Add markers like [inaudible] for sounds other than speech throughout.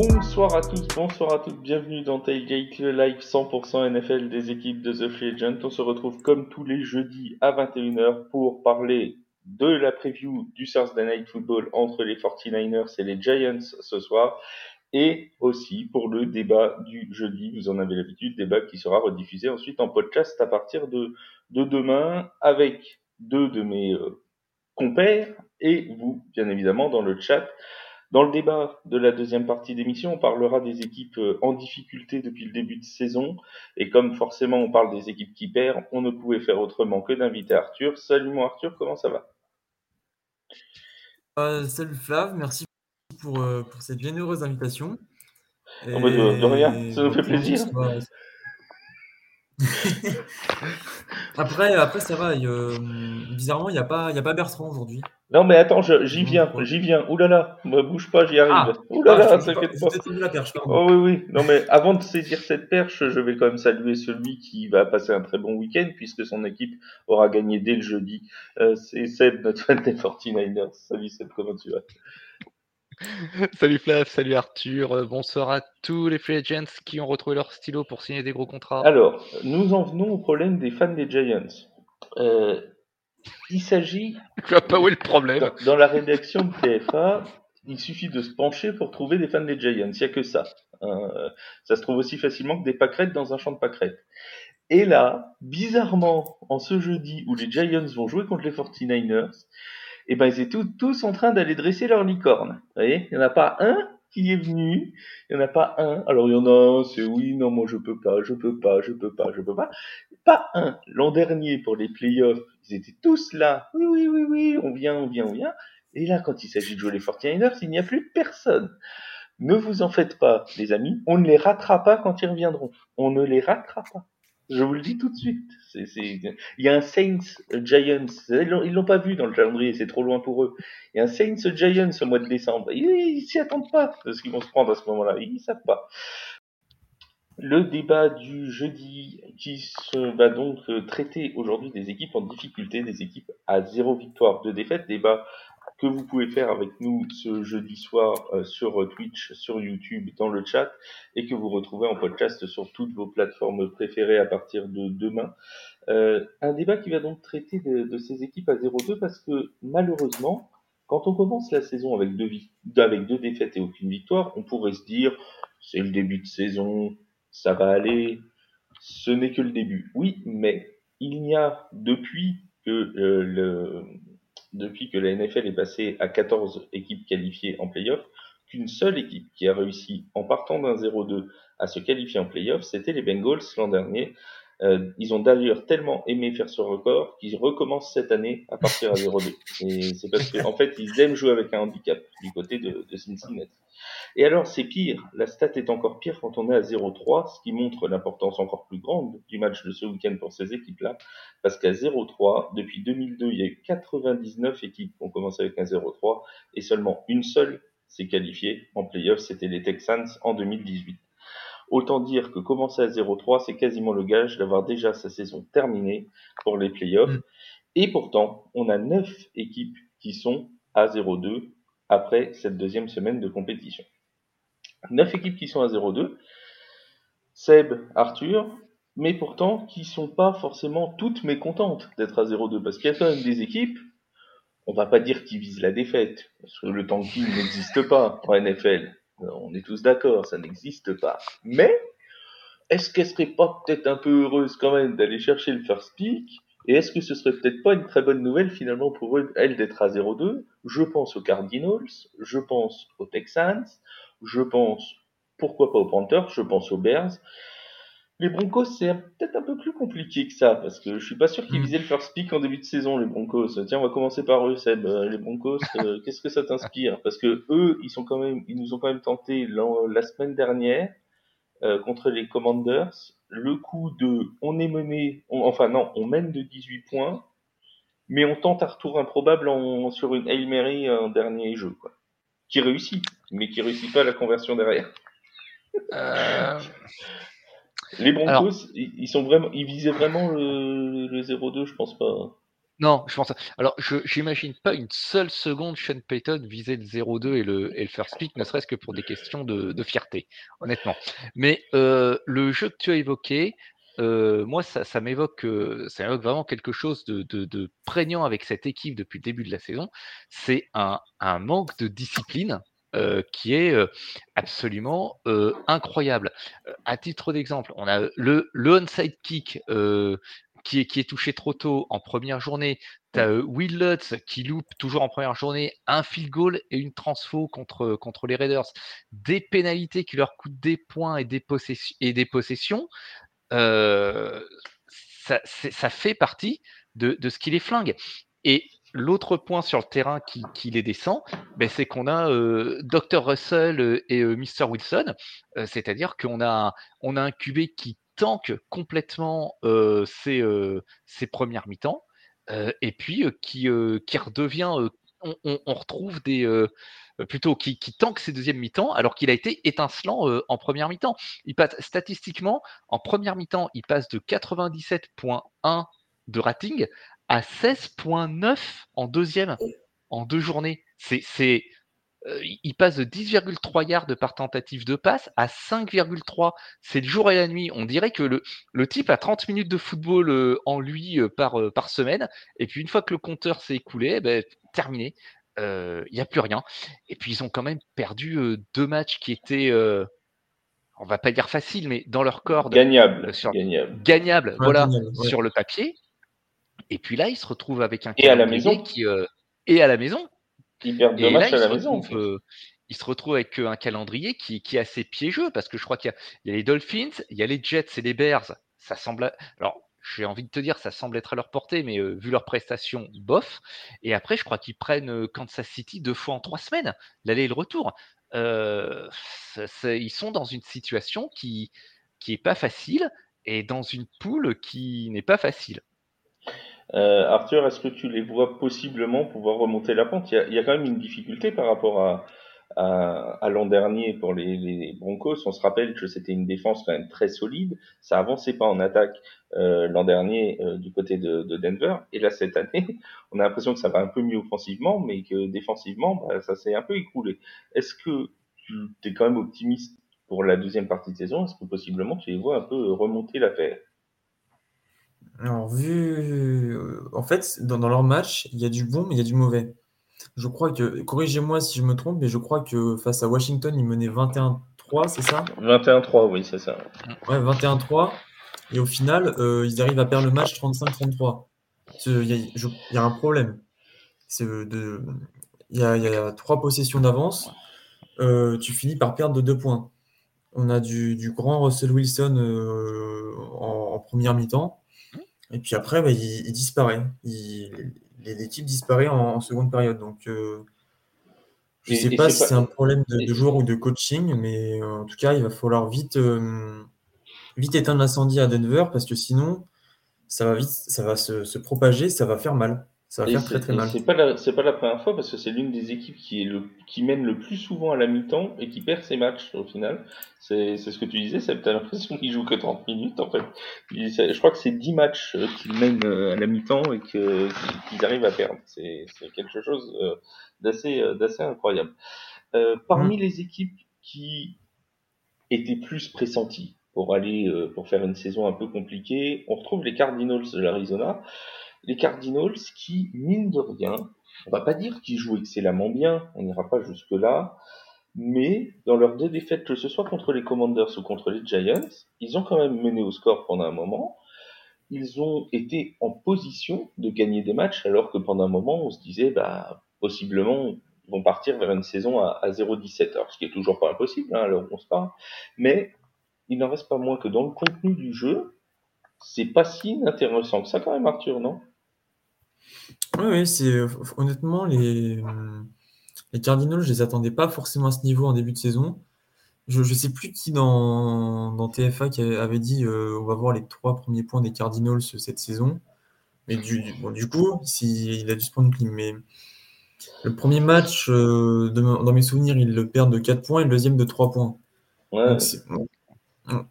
Bonsoir à tous, bonsoir à toutes, bienvenue dans Tailgate, le live 100% NFL des équipes de The Free Agent. On se retrouve comme tous les jeudis à 21h pour parler de la preview du Thursday Night Football entre les 49ers et les Giants ce soir et aussi pour le débat du jeudi, vous en avez l'habitude, débat qui sera rediffusé ensuite en podcast à partir de, de demain avec deux de mes euh, compères et vous, bien évidemment, dans le chat. Dans le débat de la deuxième partie d'émission, on parlera des équipes euh, en difficulté depuis le début de saison. Et comme forcément on parle des équipes qui perdent, on ne pouvait faire autrement que d'inviter Arthur. Salut mon Arthur, comment ça va? Euh, Salut Flav, merci pour, euh, pour cette généreuse invitation. Et... Oh, bah, de, de, rien, ça nous fait plaisir. [laughs] après, après, ça va. Euh, bizarrement, il n'y a, pas, y a pas Bertrand aujourd'hui. Non, mais attends, j'y viens, j'y viens. Ouh là là, me bouge pas, j'y arrive. Ah, Ouh là là, t'inquiète pas. La perche, oh oui, oui. Non, mais avant de saisir cette perche, je vais quand même saluer celui qui va passer un très bon week-end puisque son équipe aura gagné dès le jeudi. Euh, C'est Seb, notre fan des 49ers. Salut Seb, comment tu vas? [laughs] salut Flav, salut Arthur, euh, bonsoir à tous les free agents qui ont retrouvé leur stylo pour signer des gros contrats. Alors, nous en venons au problème des fans des Giants. Euh, il s'agit. [laughs] Tu vois pas où est le problème dans, dans, la rédaction de TFA, il suffit de se pencher pour trouver des fans des Giants. Il n'y a que ça. Euh, ça se trouve aussi facilement que des pâquerettes dans un champ de pâquerettes. Et là, bizarrement, en ce jeudi où les Giants vont jouer contre les 49ers, et ben ils étaient tous, en train d'aller dresser leur licorne. Vous voyez, il n'y en a pas un qui est venu, il n'y en a pas un. Alors il y en a un, c'est oui, non, moi je peux pas, je peux pas, je peux pas, je peux pas. Pas un. L'an dernier pour les playoffs, ils étaient tous là. Oui, oui, oui, oui, on vient, on vient, on vient. Et là, quand il s'agit de jouer les 49ers, il n'y a plus personne. Ne vous en faites pas, les amis. On ne les ratera pas quand ils reviendront. On ne les ratera pas. Je vous le dis tout de suite. Il y a un Saints Giants. Ils l'ont, pas vu dans le calendrier, c'est trop loin pour eux. Il y a un Saints Giants au mois de décembre. Ils, s'y attendent pas de ce qu'ils vont se prendre à ce moment-là. Ils savent pas. Le débat du jeudi qui se va donc traiter aujourd'hui des équipes en difficulté, des équipes à zéro victoire, de défaite. Débat que vous pouvez faire avec nous ce jeudi soir euh, sur Twitch, sur YouTube, dans le chat, et que vous retrouvez en podcast sur toutes vos plateformes préférées à partir de demain. Euh, un débat qui va donc traiter de, de ces équipes à 0-2 parce que malheureusement, quand on commence la saison avec deux, avec deux défaites et aucune victoire, on pourrait se dire c'est le début de saison, ça va aller, ce n'est que le début. Oui, mais il n'y a depuis que euh, le, depuis que la NFL est passée à 14 équipes qualifiées en playoff, qu'une seule équipe qui a réussi, en partant d'un 0-2, à se qualifier en playoff, c'était les Bengals l'an dernier. Euh, ils ont d'ailleurs tellement aimé faire ce record qu'ils recommencent cette année à partir à 0-2. Et c'est parce qu'en en fait, ils aiment jouer avec un handicap du côté de, de Cincinnati. Et alors, c'est pire. La stat est encore pire quand on est à 0-3, ce qui montre l'importance encore plus grande du match de ce week-end pour ces équipes-là. Parce qu'à 0-3, depuis 2002, il y a eu 99 équipes qui ont commencé avec un 0-3 et seulement une seule s'est qualifiée en playoff, c'était les Texans en 2018. Autant dire que commencer à 0-3, c'est quasiment le gage d'avoir déjà sa saison terminée pour les playoffs. Mm. Et pourtant, on a 9 équipes qui sont à 0-2 après cette deuxième semaine de compétition. Neuf équipes qui sont à 0-2, Seb, Arthur, mais pourtant qui sont pas forcément toutes mécontentes d'être à 0-2, parce qu'il y a quand même des équipes, on va pas dire qui visent la défaite, parce que le tanking [laughs] n'existe pas en NFL, on est tous d'accord, ça n'existe pas, mais est-ce qu'elle serait pas peut-être un peu heureuse quand même d'aller chercher le first pick? Et est-ce que ce serait peut-être pas une très bonne nouvelle finalement pour elle d'être à 0-2 Je pense aux Cardinals, je pense aux Texans, je pense pourquoi pas aux Panthers, je pense aux Bears. Les Broncos, c'est peut-être un peu plus compliqué que ça, parce que je suis pas sûr qu'ils hmm. visaient le first pick en début de saison, les Broncos. Tiens, on va commencer par eux, Seb. Euh, les Broncos, euh, [laughs] qu'est-ce que ça t'inspire? Parce que eux, ils sont quand même, ils nous ont quand même tenté la semaine dernière euh, contre les Commanders le coup de on est mené, enfin non, on mène de 18 points, mais on tente un retour improbable en, sur une Hail Mary en dernier jeu, quoi. Qui réussit, mais qui réussit pas la conversion derrière. Euh... Les Broncos, ils, sont vraiment, ils visaient vraiment le, le 0-2, je pense pas. Non, je pense. Alors, je j'imagine pas une seule seconde Sean Payton viser le 0-2 et le, et le first pick, ne serait-ce que pour des questions de, de fierté, honnêtement. Mais euh, le jeu que tu as évoqué, euh, moi, ça, ça m'évoque euh, ça vraiment quelque chose de, de, de prégnant avec cette équipe depuis le début de la saison. C'est un, un manque de discipline euh, qui est euh, absolument euh, incroyable. À titre d'exemple, on a le, le onside kick qui, est, qui est touché trop tôt en première journée. Tu as Will Lutz qui loupe toujours en première journée un field goal et une transfo contre, contre les Raiders. Des pénalités qui leur coûtent des points et des, possessions, et des possessions. Ça, c'est- ça fait partie de, de ce qui les flingue. Et l'autre point sur le terrain qui, les descend, ben, c'est qu'on a euh, Dr. Russell euh, et euh, Mr. Wilson, c'est-à-dire qu'on a, on a un QB qui tanque complètement ses, premières mi-temps, et puis qui, redevient, on, retrouve des, plutôt qui, tanque ses deuxièmes mi-temps, alors qu'il a été étincelant en première mi-temps. Il passe statistiquement en première mi-temps, il passe de 97.1 de rating à 16.9 en deuxième en deux journées. C'est, c'est, euh, il passe de 10,3 yards par tentative de passe à 5,3. C'est le jour et la nuit. On dirait que le, le type a 30 minutes de football euh, en lui euh, par, euh, par semaine. Et puis une fois que le compteur s'est écoulé, eh ben, terminé. Euh, Il n'y a plus rien. Et puis ils ont quand même perdu euh, deux matchs qui étaient, euh, on va pas dire faciles, mais dans leur corde, Gagnable. sur- gagnable. Ouais, voilà, ouais. sur le papier. Et puis là, ils se retrouvent avec un Et à la calendrier maison. qui euh, et à la maison. Deux matchs il à se, la maison. en retrouve, euh, il se retrouve avec euh, un calendrier qui, qui est assez piégeux parce que je crois qu'il y, a- il y a les Dolphins, il y a les Jets et les Bears. Ça semble. Alors, j'ai envie de te dire, ça semble être à leur portée, mais euh, vu leurs prestations, bof. Et après, je crois qu'ils prennent euh, Kansas City deux fois en trois semaines, l'aller et le retour. Euh, ils sont dans une situation qui qui est pas facile et dans une poule qui n'est pas facile. Euh, Arthur, est-ce que tu les vois possiblement pouvoir remonter la pente? Il y, a, y a quand même une difficulté par rapport à, à, à l'an dernier pour les, les Broncos. On se rappelle que c'était une défense quand même très solide. Ça avançait pas en attaque euh, l'an dernier euh, du côté de, de Denver. Et là, cette année, [laughs] on a l'impression que ça va un peu mieux offensivement, mais que défensivement, bah, ça s'est un peu écroulé. Est-ce que tu es quand même optimiste pour la deuxième partie de saison? Est-ce que possiblement tu les vois un peu remonter l'affaire Alors, vu. euh, En fait, dans, dans leur match, il y a du bon, mais il y a du mauvais. Je crois que. Corrigez-moi si je me trompe, mais je crois que face à Washington, ils menaient 21-3, c'est ça? 21-3, oui, c'est ça. Ouais, 21-3. Et au final, euh, ils arrivent à perdre le match 35-33. Ce- Il y, a- y un problème. De, il y a, il y a trois possessions d'avance. Euh, tu finis par perdre de deux points. On a du, du grand Russell Wilson euh, en, en première mi-temps. Et puis après, bah, il, il disparaît. Il- L'équipe disparaît en, en seconde période. Donc, euh, je ne sais pas si pas- c'est un problème de joueur ou de coaching, mais euh, en tout cas, il va falloir vite, euh, vite éteindre l'incendie à Denver parce que sinon, ça va vite, ça va se, se propager, ça va faire mal. Ça va Et faire c'est très très et mal. c'est pas la c'est pas la première fois parce que c'est l'une des équipes qui est le qui mène le plus souvent à la mi-temps et qui perd ses matchs au final. C'est c'est ce que tu disais, c'est t'as l'impression qu'ils jouent que 30 minutes en fait. Je crois que c'est 10 matchs euh, qu'ils mènent euh, à la mi-temps et que qu'ils arrivent à perdre. C'est c'est quelque chose euh, d'assez d'assez incroyable. Euh, parmi les équipes qui étaient plus pressenties pour aller pour faire une saison un peu compliquée, on retrouve les Cardinals de l'Arizona les Cardinals qui, mine de rien, on va pas dire qu'ils jouent excellemment bien, on n'ira pas jusque-là, mais dans leurs deux défaites, que ce soit contre les Commanders ou contre les Giants, ils ont quand même mené au score pendant un moment. Ils ont été en position de gagner des matchs, alors que pendant un moment, on se disait, bah, possiblement, ils vont partir vers une saison à, à 0-17. Alors, ce qui est toujours pas impossible, hein, on se parle. Mais il n'en reste pas moins que dans le contenu du jeu, c'est pas si intéressant que ça quand même, Arthur, non? Oui, oui, c'est honnêtement les, les Cardinals, je les attendais pas forcément à ce niveau en début de saison. Je ne sais plus qui dans, dans TFA qui avait dit euh, on va voir les trois premiers points des Cardinals cette saison. Mais du, du- bon, du coup, si, il a dû se prendre une clim. Mais le premier match, euh, de- dans mes souvenirs, ils le perdent de 4 points et le deuxième de 3 points. Ouais. Donc,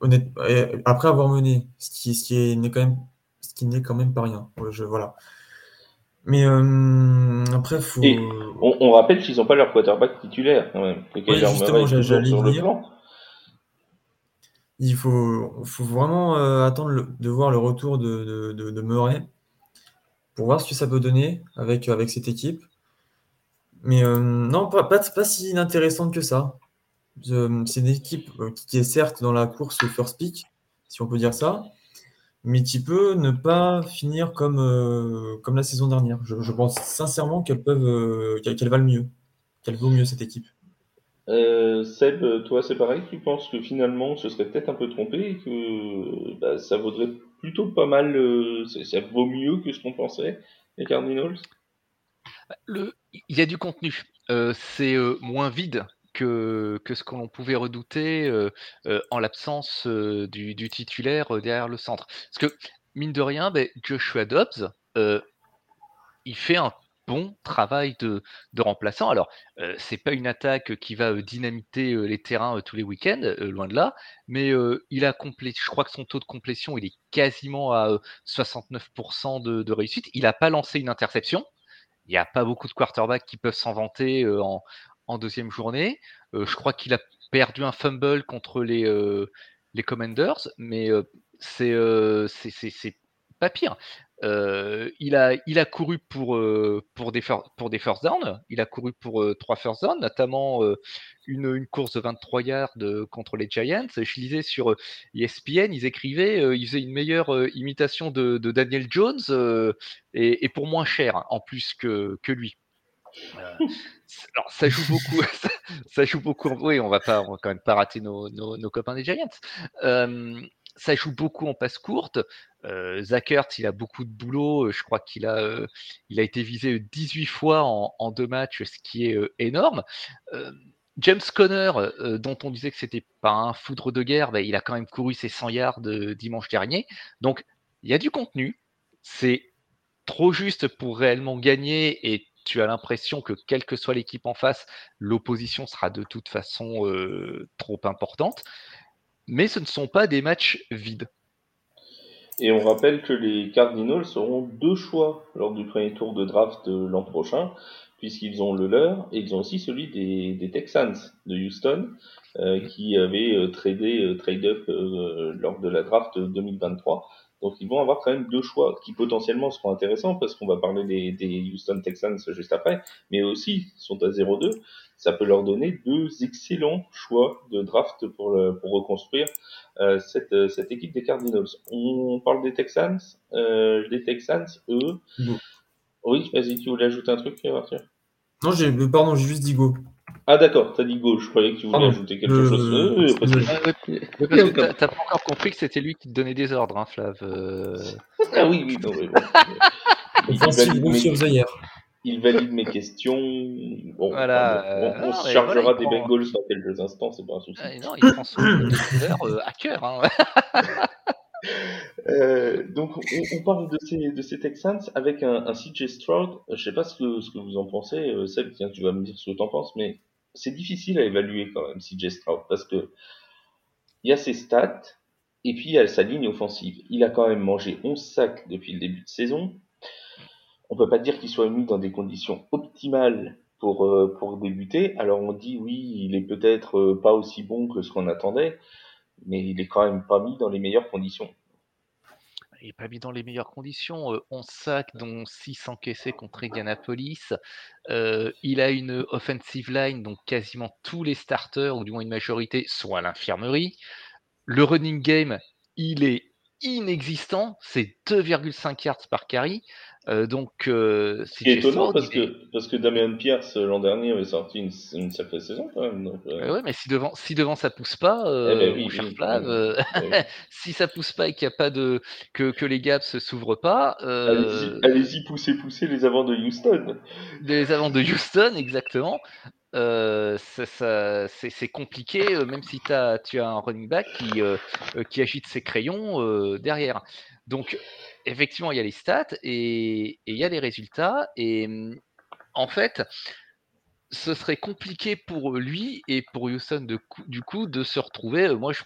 honnête- après avoir mené, ce qui, ce qui est n'est quand même, ce qui n'est quand même pas rien. Je, voilà. Mais euh, après, faut. Et on, on rappelle qu'ils n'ont pas leur quarterback titulaire quand même. Que Oui, Kyler justement, j'allais sur le plan. Il faut, faut vraiment euh, attendre le- de voir le retour de, de, de- de Murray pour voir ce que ça peut donner avec, avec cette équipe. Mais euh, non, pas, pas, pas si inintéressante que ça. C'est une équipe qui qui est certes dans la course au first pick, si on peut dire ça, mais qui peut ne pas finir comme, euh, comme la saison dernière. Je, je pense sincèrement qu'elles peuvent, euh, qu'elle va le mieux, qu'elle vaut mieux cette équipe. Euh, Seb, toi c'est pareil, tu penses que finalement on se serait peut-être un peu trompé et que bah, ça vaudrait plutôt pas mal, euh, ça, ça vaut mieux que ce qu'on pensait, les Cardinals Le, il y a du contenu. Euh, c'est euh, moins vide que, que ce que l'on pouvait redouter euh, euh, en l'absence euh, du, titulaire derrière le centre. Parce que, mine de rien, ben, Joshua Dobbs, il fait un bon travail de, remplaçant. Alors, euh, c'est pas une attaque qui va dynamiter les terrains tous les week-ends, loin de là, mais il a complété, je crois que son taux de complétion, il est quasiment à euh, 69% de, de réussite. Il n'a pas lancé une interception. Il n'y a pas beaucoup de quarterbacks qui peuvent s'en vanter en, en deuxième journée. Euh, je crois qu'il a perdu un fumble contre les, euh, Commanders, mais euh, c'est pas pire. Il, a, couru pour, des, first downs. Il a couru pour trois first downs, notamment une, course de 23 yards contre les Giants. Je lisais sur ESPN, ils écrivaient, ils faisaient une meilleure imitation de, Daniel Jones et, pour moins cher en plus que lui. Euh, alors ça joue beaucoup, [laughs] ça, ça joue beaucoup. Oui, on va pas, on va quand même pas rater nos, nos, nos copains des Giants. Euh, ça joue beaucoup en passe courte. Euh, Zach Ertz, il a beaucoup de boulot. Je crois qu'il a, euh, il a été visé 18 fois en, en deux matchs, ce qui est euh, énorme. Euh, James Conner, euh, dont on disait que c'était pas un foudre de guerre, bah, il a quand même couru ses 100 yards euh, dimanche dernier. Donc il y a du contenu. C'est trop juste pour réellement gagner et tu as l'impression que quelle que soit l'équipe en face, l'opposition sera de toute façon trop importante. Mais ce ne sont pas des matchs vides. Et on rappelle que les Cardinals auront deux choix lors du premier tour de draft l'an prochain, puisqu'ils ont le leur et ils ont aussi celui des, Texans de Houston, euh, qui avaient euh, tradé euh, trade up lors de la draft 2023. Donc ils vont avoir quand même deux choix qui potentiellement seront intéressants parce qu'on va parler des, des Houston Texans juste après, mais aussi sont à 0-2. Ça peut leur donner deux excellents choix de draft pour, le- pour reconstruire euh, cette, euh, cette équipe des Cardinals. On parle des Texans. Euh, les Texans, eux. Oui, vas-y, tu voulais ajouter un truc, Arthur Non, j'ai, euh, pardon, j'ai juste dit go. Ah d'accord, t'as dit gauche. Je croyais que tu voulais Pardon. ajouter quelque Euh, chose. Euh, euh, parce que t'as t'as pas encore compris que c'était lui qui te donnait des ordres, hein, Flav. euh. Ah oui, oui, non, mais bon. [laughs] Il Offensive valide, Rookie mes, of the Year. il valide mes questions. Bon, Voilà, enfin, bon, on, euh, on non, se mais chargera voilà, il des prend- Bengals dans quelques instants, c'est pas un souci. Ah, et non, il prend son couleur euh, à cœur. Hein. [laughs] Euh, donc on, on parle de ces, de ces Texans avec un, un CJ Stroud. Je sais pas ce que, ce que vous en pensez, euh, Seb, tiens, tu vas me dire ce que tu en penses, mais c'est difficile à évaluer quand même CJ Stroud parce que il y a ses stats et puis il y a sa ligne offensive. Il a quand même mangé 11 sacs depuis le début de saison. On peut pas dire qu'il soit mis dans des conditions optimales pour, euh, pour débuter. Alors on dit oui, il est peut-être euh, pas aussi bon que ce qu'on attendait, mais il est quand même pas mis dans les meilleures conditions. Il n'est pas mis dans les meilleures conditions. Euh, 11 sacs, dont 6 encaissés contre Indianapolis. Euh, il a une offensive line, donc quasiment tous les starters, ou du moins une majorité, sont à l'infirmerie. Le running game, il est inexistant. C'est 2,5 yards par carry. Euh, donc, euh, Ce qui est CJ étonnant parce que, parce que Damien Pierce l'an dernier avait sorti une, une sacrée saison quand même. Donc, euh, ouais, mais si devant, si devant ça pousse pas, eh euh, ben oui, oui, oui, oui. [laughs] si ça pousse pas et qu'il n'y a pas de que, que les gaps se s'ouvrent pas, Allez-y, allez-y, poussez, poussez les avants de Houston. les avants de Houston, exactement. C'est compliqué, même si tu as un running back qui, agite ses crayons derrière. Donc, effectivement, il y a les stats et il y a les résultats. Et hum, en fait, ce serait compliqué pour lui et pour Houston du coup de se retrouver. moi, je,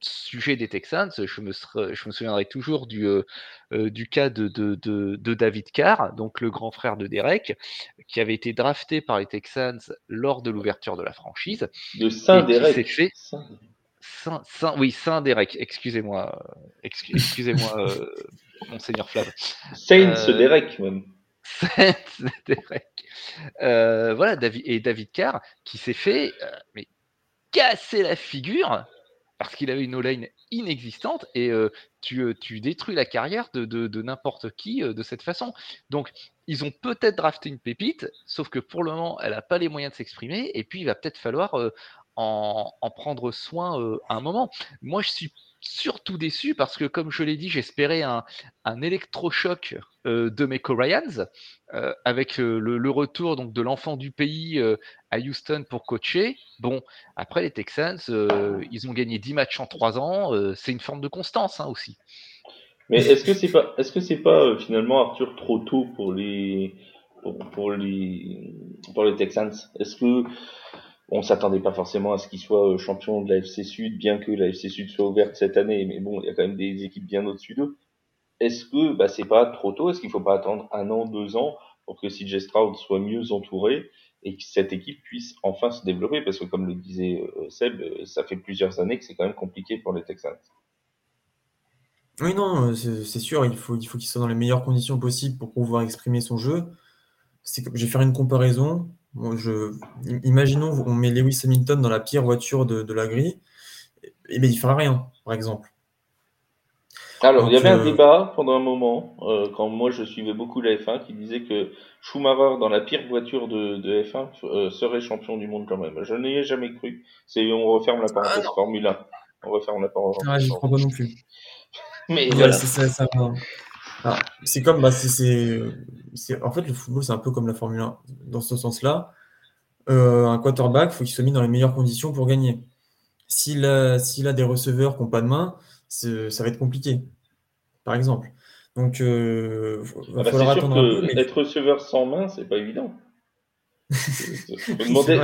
sujet des Texans, je me, je me souviendrai toujours du, du cas de, de, David Carr, donc le grand frère de Derek, qui avait été drafté par les Texans lors de l'ouverture de la franchise. De Saint-Derek. Saint, Saint, oui, Saint-Derek, excusez-moi, excusez-moi, Monseigneur Flav. Saints Derek, même. Saints Derek. voilà, David, et David Carr, qui s'est fait mais, casser la figure parce qu'il avait une O-line inexistante et tu, tu, détruis la carrière de, de, n'importe qui de cette façon. Donc, ils ont peut-être drafté une pépite, sauf que pour le moment, elle n'a pas les moyens de s'exprimer et puis il va peut-être falloir en, en, prendre soin à un moment. Moi, je suis surtout déçu parce que, comme je l'ai dit, j'espérais un, électrochoc euh, de Meko Ryans euh, avec euh, le, retour donc de l'enfant du pays à Houston pour coacher. Bon, après les Texans, ils ont gagné 10 matchs en 3 ans. c'est une forme de constance hein, aussi. Mais est-ce que c'est pas, est-ce que c'est pas finalement Arthur trop tôt pour les, pour les, pour les Texans? Est-ce que on s'attendait pas forcément à ce qu'il soit euh, champion de la FC Sud, bien que la FC Sud soit ouverte cette année, mais bon, il y a quand même des équipes bien au-dessus d'eux. Est-ce que bah, c'est pas trop tôt? Est-ce qu'il faut pas attendre un an, deux ans pour que CJ Stroud soit mieux entouré et que cette équipe puisse enfin se développer? Parce que comme le disait euh, Seb, euh, ça fait plusieurs années que c'est quand même compliqué pour les Texans. Oui, non, c'est sûr, il faut, il faut qu'il soit dans les meilleures conditions possibles pour pouvoir exprimer son jeu. Je vais faire une comparaison je, imaginons, on met Lewis Hamilton dans la pire voiture de, la grille, et, et il ne fera rien, par exemple. Alors, il y avait un euh, débat pendant un moment, euh, quand moi je suivais beaucoup la F1, qui disait que Schumacher, dans la pire voiture de, F1, euh, serait champion du monde quand même. Je n'y ai jamais cru. C'est, on referme la parenthèse ah, Formule 1. On referme la parenthèse. Ah, je crois pas non plus. Mais voilà. Ah, c'est comme, bah, c'est, en fait, le football, c'est un peu comme la Formule 1. Dans ce sens-là, euh, un quarterback, il faut qu'il soit mis dans les meilleures conditions pour gagner. S'il a, a des receveurs qui n'ont pas de main, ça va être compliqué, par exemple. Donc, euh, va ah bah, falloir attendre un peu. Mais... Être receveur sans main, c'est pas évident. Il [laughs] faut, demander,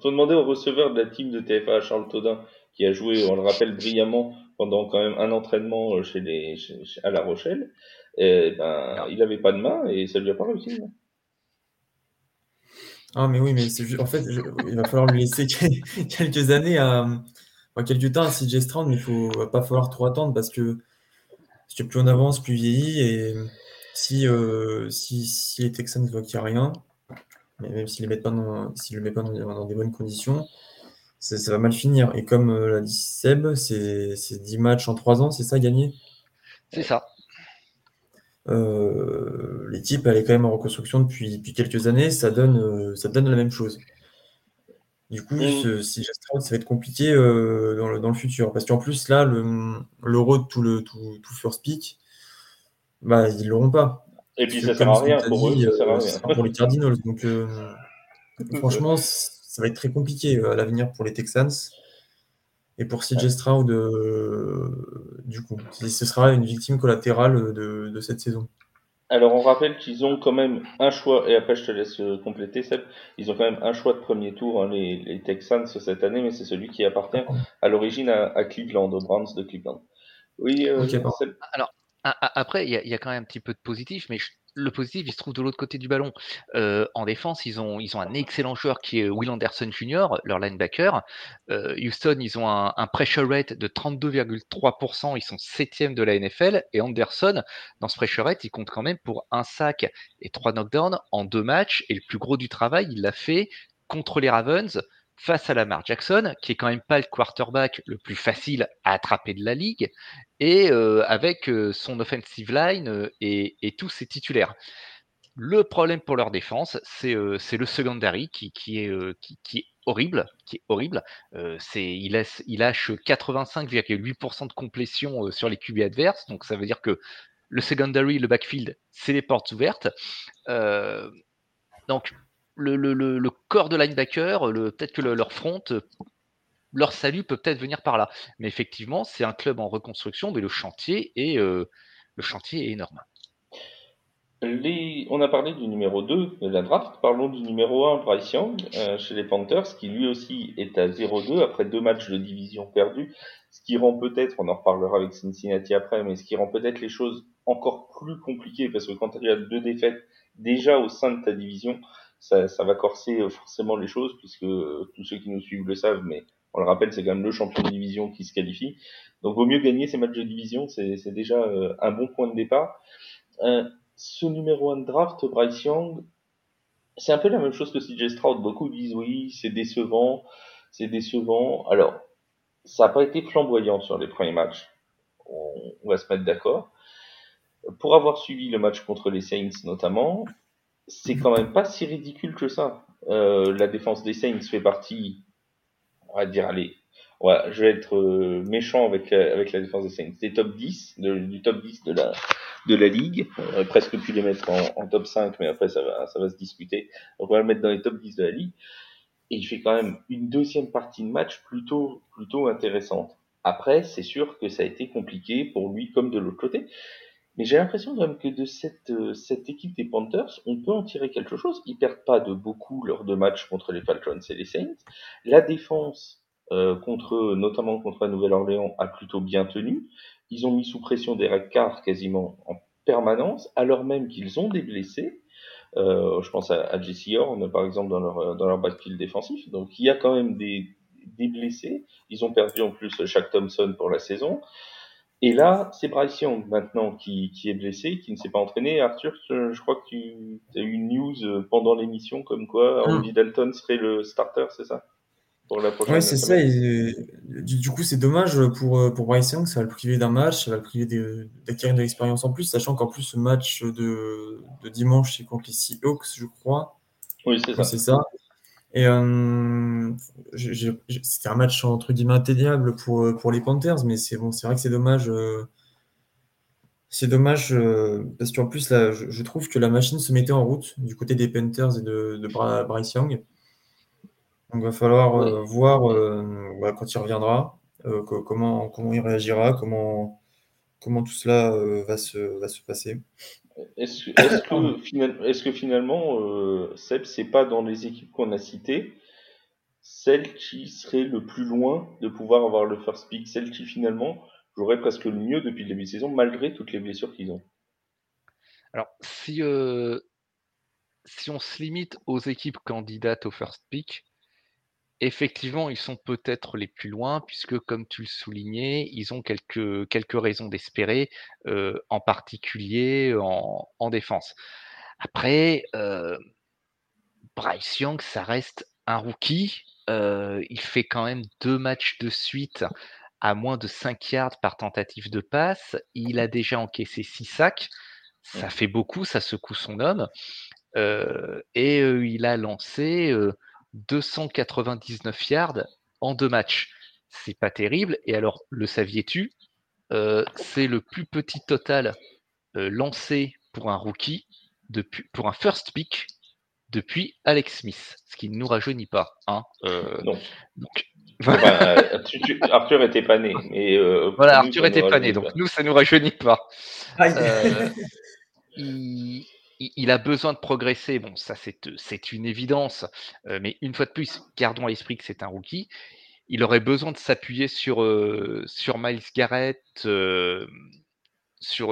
faut, demander, au receveur de la team de TFA, Charles Todin, qui a joué, on le rappelle brillamment, pendant quand même un entraînement euh, chez les, à La Rochelle, et ben, il n'avait pas de main et ça lui a pas réussi. Ah, mais oui, mais en fait, il va falloir lui laisser quelques années à. Enfin, quelques temps à CJ Strand, mais il ne faut pas falloir trop attendre parce que, plus on avance, plus vieillit. Et si, euh, si, si, les Texans voient qu'il n'y a rien, mais même s'ils ne le mettent pas, dans, le mettent pas dans, des bonnes conditions, ça, va mal finir. Et comme euh, l'a dit Seb, c'est 10 matchs en 3 ans, c'est ça gagné? C'est ça. Euh, L'équipe, elle est quand même en reconstruction depuis, depuis quelques années, ça donne, euh, ça donne la même chose. Du coup, mm. si ça va être compliqué euh, dans, le, dans, le, futur. Parce qu'en plus, là, l'euro de tout, le, tout, tout first pick, bah, ils ne l'auront pas. Et puis, ça sert à rien pour eux. Ça sert pour les Cardinals. Donc, [laughs] franchement, ça va être très compliqué euh, à l'avenir pour les Texans. Et pour CJ Stroud, euh, du coup, ce sera une victime collatérale de, cette saison. Alors on rappelle qu'ils ont quand même un choix, et après je te laisse euh, compléter Seb, ils ont quand même un choix de premier tour, hein, les, Texans cette année, mais c'est celui qui appartient à l'origine à, Cleveland, aux Browns de Cleveland. Oui, Alors, après, il y, a quand même un petit peu de positif, mais je, le positif, il se trouve de l'autre côté du ballon. Euh, en défense, ils ont, ils un excellent joueur qui est Will Anderson Jr., leur linebacker. Euh, Houston, ils ont un, pressure rate de 32,3%, ils sont septième de la NFL. Et Anderson, dans ce pressure rate, il compte quand même pour un sac et trois knockdowns en deux matchs. Et le plus gros du travail, il l'a fait contre les Ravens face à Lamar Jackson, qui est quand même pas le quarterback le plus facile à attraper de la ligue, et euh, avec euh, son offensive line euh, et, tous ses titulaires. Le problème pour leur défense, c'est le secondary qui, est, horrible, qui est horrible. c'est il lâche 85,8% de complétion sur les QB adverses, donc ça veut dire que le secondary, le backfield, c'est les portes ouvertes. donc le, corps de linebacker, peut-être que leur front, leur salut peut peut-être venir par là. Mais effectivement, c'est un club en reconstruction, mais le chantier est, euh, énorme. On a parlé du numéro 2 de la draft, parlons du numéro 1, Bryce Young, euh, chez les Panthers, qui lui aussi est à 0-2 après deux matchs de division perdus, ce qui rend peut-être, on en reparlera avec Cincinnati après, mais ce qui rend peut-être les choses encore plus compliquées, parce que quand il y a deux défaites déjà au sein de ta division, ça, ça va corser euh, forcément les choses, puisque euh, tous ceux qui nous suivent le savent, mais on le rappelle, c'est quand même le champion de division qui se qualifie. Donc vaut mieux gagner ces matchs de division, c'est déjà un bon point de départ. Euh, ce numéro 1 de draft, Bryce Young, c'est un peu la même chose que CJ Stroud. Beaucoup disent oui, c'est décevant, c'est décevant. Alors, ça n'a pas été flamboyant sur les premiers matchs. On, va se mettre d'accord. Pour avoir suivi le match contre les Saints notamment, c'est quand même pas si ridicule que ça. Euh, la défense des Saints fait partie, on va dire, allez, ouais, je vais être euh, méchant avec, avec la défense des Saints, des top 10, du top 10 de la, de la ligue. On aurait presque pu les mettre en, top 5, mais après ça va, ça va se discuter. Donc on va le mettre dans les top 10 de la ligue. Et il fait quand même une deuxième partie de match plutôt, plutôt intéressante. Après, c'est sûr que ça a été compliqué pour lui comme de l'autre côté. Mais j'ai l'impression quand même que de cette, euh, cette équipe des Panthers, on peut en tirer quelque chose. Ils perdent pas de beaucoup lors de matchs contre les Falcons et les Saints. La défense, euh, contre, notamment contre la Nouvelle-Orléans, a plutôt bien tenu. Ils ont mis sous pression Derek Carr quasiment en permanence, alors même qu'ils ont des blessés. Euh, je pense à, à Jesse Horn, par exemple, dans leur, dans leur backfield défensif. Donc il y a quand même des, des blessés. Ils ont perdu en plus Shaq Thompson pour la saison. Et là, c'est Bryce Young maintenant qui, qui est blessé, qui ne s'est pas entraîné. Arthur, je, crois que tu as eu une news pendant l'émission comme quoi. Andy Dalton serait le starter, c'est ça? Pour la prochaine. Ouais, c'est ça. Et, du, coup, c'est dommage pour, euh, pour Bryce Young. Ça va le priver d'un match, ça va le priver d'acquérir de l'expérience en plus, sachant qu'en plus, ce match de, de dimanche, c'est contre les Seahawks, je crois. Oui, c'est ça. C'est ça. Et euh, c'était un match entre guillemets atteignable pour, euh, pour les Panthers, mais c'est bon, c'est vrai que c'est dommage. c'est dommage parce qu'en plus, là, je, trouve que la machine se mettait en route du côté des Panthers et de, de Bryce Young. Donc, il va falloir euh, voir euh, bah, quand il reviendra, euh, comment, comment il réagira, comment, comment tout cela va, se, va se passer. Est-ce que, que, finalement, euh, Seb, c'est pas dans les équipes qu'on a citées, celle qui serait le plus loin de pouvoir avoir le first pick, celle qui finalement jouerait presque le mieux depuis le début de saison, malgré toutes les blessures qu'ils ont? Alors, si, si on se limite aux équipes candidates au first pick, Effectivement, ils sont peut-être les plus loin puisque, comme tu le soulignais, ils ont quelques, quelques raisons d'espérer, en particulier en, en défense. Après, Bryce Young, ça reste un rookie. Il fait quand même deux matchs de suite à moins de 5 yards par tentative de passe. Il a déjà encaissé 6 sacs. Ça fait beaucoup, ça secoue son homme. et il a lancé 299 yards en deux matchs. C'est pas terrible. Et alors, le saviez-tu euh, C'est le plus petit total euh, lancé pour un rookie, depuis, pour un first pick, depuis Alex Smith, ce qui ne nous rajeunit pas. Hein euh, non. Arthur était pas né. Mais, voilà, Arthur était pas né, donc nous, ça nous rajeunit pas. il, [laughs] il a besoin de progresser. Bon, ça, c'est une évidence. Euh, mais une fois de plus, gardons à l'esprit que c'est un rookie. Il aurait besoin de s'appuyer sur, euh, Miles Garrett euh,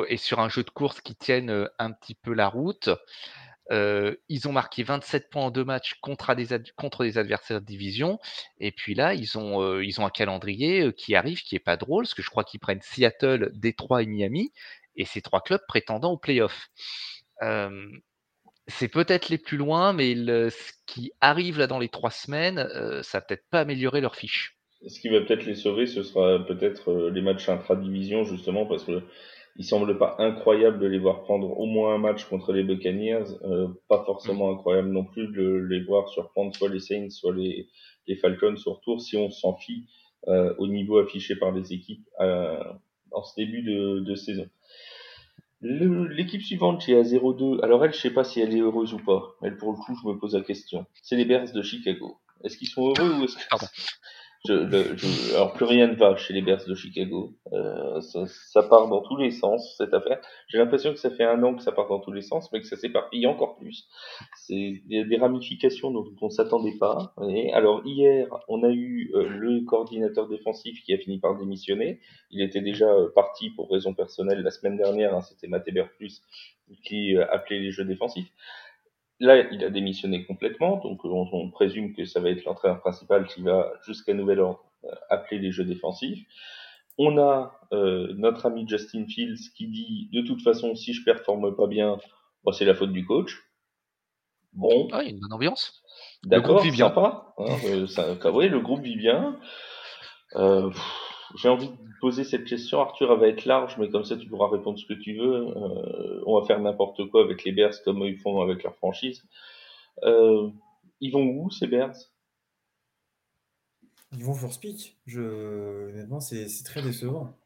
et sur un jeu de course qui tienne un petit peu la route. ils ont marqué 27 points en deux matchs contre des, adversaires de division. Et puis là, ils ont, un calendrier qui arrive, qui est pas drôle, parce que je crois qu'ils prennent Seattle, Détroit et Miami, et ces trois clubs prétendant aux playoffs c'est peut-être les plus loin, mais ce qui arrive là dans les trois semaines, ça va peut-être pas améliorer leur fiche. Ce qui va peut-être les sauver, ce sera peut-être les matchs intra-division, justement, parce que il semble pas incroyable de les voir prendre au moins un match contre les Buccaneers, pas forcément incroyable non plus de les voir surprendre soit les Saints, soit les, les Falcons au retour, si on s'en fie au niveau affiché par les équipes en ce début de, de saison. L'équipe suivante qui est à 0-2, alors elle, je sais pas si elle est heureuse ou pas. Elle, pour le coup, je me pose la question. C'est les Bears de Chicago. Est-ce qu'ils sont heureux ou est-ce que... je, alors plus rien ne va chez les Bears de Chicago. Euh, ça, ça, part dans tous les sens cette affaire. J'ai l'impression que ça fait un an que ça part dans tous les sens, mais que ça s'éparpille encore plus. C'est des, des ramifications dont on s'attendait pas. Et alors hier, on a eu euh, le coordinateur défensif qui a fini par démissionner. Il était déjà euh, parti pour raison personnelle la semaine dernière. Hein, C'était Matt Plus qui euh, appelait les jeux défensifs. Là, il a démissionné complètement, donc on, on présume que ça va être l'entraîneur principal qui va, jusqu'à nouvel ordre, euh, appeler les jeux défensifs. On a euh, notre ami Justin Fields qui dit de toute façon, si je performe pas bien, bon, c'est la faute du coach. Bon. Ah, il y a une bonne ambiance. D'accord, sympa. Hein, euh, ça, oui, le groupe vit bien. Euh, j'ai envie de poser cette question. Arthur, elle va être large, mais comme ça, tu pourras répondre ce que tu veux. Euh, on va faire n'importe quoi avec les Bears comme ils font avec leur franchise. Euh, ils vont où, ces Bears? Ils vont for speak. Je... Honnêtement, c'est très décevant.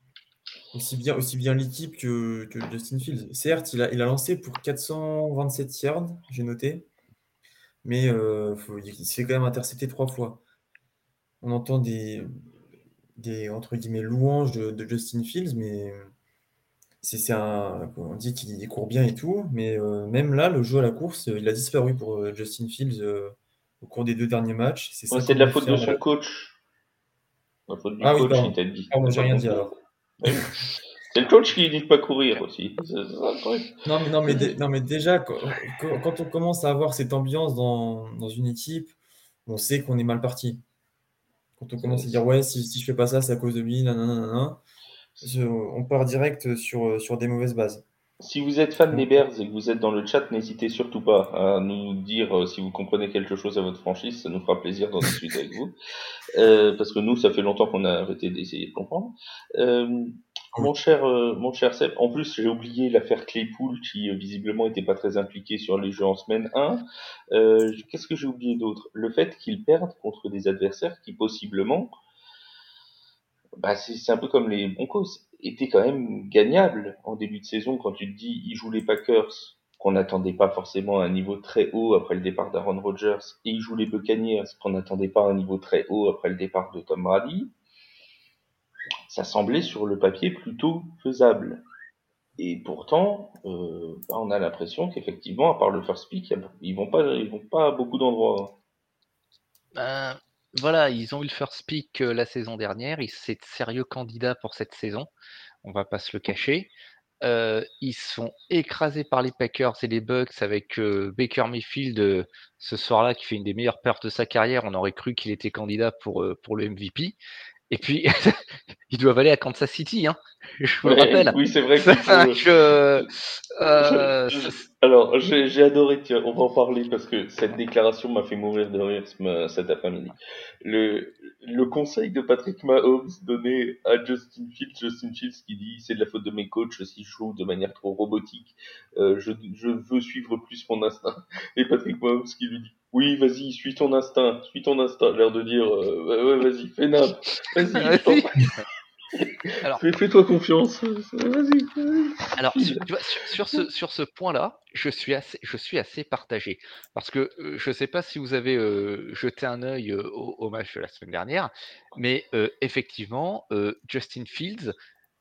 Aussi bien, l'équipe que, Justin Fields. Certes, il a, lancé pour 427 yards, j'ai noté. Mais euh, il s'est quand même intercepté trois fois. On entend des, des entre guillemets louanges de, Justin Fields, mais c'est un on dit qu'il court bien et tout, mais euh, même là, le jeu à la course, il a disparu pour euh, Justin Fields euh, au cours des deux derniers matchs. C'est de la faute de son coach. La faute du ah coach, oui, il dit. j'ai rien dit alors. C'est le coach qui dit de pas courir aussi. non, mais, non, mais, non, mais déjà, quand, quand, on commence à avoir cette ambiance dans, dans une équipe, on sait qu'on est mal parti. Quand on commence à dire ouais, si, si je fais pas ça, c'est à cause de lui, nanana, on part direct sur, sur des mauvaises bases. Si vous êtes fan des Bears et que vous êtes dans le chat, n'hésitez surtout pas à nous dire euh, si vous comprenez quelque chose à votre franchise, ça nous fera plaisir d'en discuter avec vous. Euh, parce que nous, ça fait longtemps qu'on a arrêté d'essayer de comprendre. Euh, mon cher, euh, mon cher Seb, en plus j'ai oublié l'affaire Claypool qui euh, visiblement n'était pas très impliqué sur les jeux en semaine 1. Euh, Qu'est-ce que j'ai oublié d'autre? Le fait qu'ils perdent contre des adversaires qui possiblement, bah c'est un peu comme les Broncos, étaient quand même gagnables en début de saison quand tu te dis ils jouent les Packers qu'on n'attendait pas forcément à un niveau très haut après le départ d'Aaron Rodgers et ils jouent les Buccaneers qu'on n'attendait pas à un niveau très haut après le départ de Tom Brady ça semblait sur le papier plutôt faisable. Et pourtant, euh, bah, on a l'impression qu'effectivement, à part le first pick, ils vont pas, ils vont pas à beaucoup d'endroits. Ben, voilà, ils ont eu le first pick euh, la saison dernière. C'est de sérieux candidats pour cette saison. On va pas se le cacher. Euh, ils sont écrasés par les Packers et les Bucks avec Baker Mayfield ce soir-là qui fait une des meilleures pertes de sa carrière. On aurait cru qu'il était candidat pour, pour le MVP. Et puis, [laughs] ils doivent aller à Kansas City, hein. je vous le rappelle. Oui, c'est vrai que. [laughs] Euh, [laughs] alors, j'ai adoré, tiens, on va en parler parce que cette déclaration m'a fait mourir de rire cet après-midi. Le, le conseil de Patrick Mahomes donné à Justin Fields, Justin Fields qui dit c'est de la faute de mes coachs si je joue de manière trop robotique, euh, je, je veux suivre plus mon instinct. Et Patrick Mahomes qui lui dit oui, vas-y, suis ton instinct, suis ton instinct. L'air de dire, euh, ouais, vas-y, fais nappe, vas-y. [laughs] [laughs] Alors, fais-toi confiance. Vas-y. alors, sur, tu vois, sur, ce, sur ce point-là, je suis assez, je suis assez partagé parce que euh, je ne sais pas si vous avez euh, jeté un œil euh, au, au, match de la semaine dernière, mais effectivement, Justin Fields,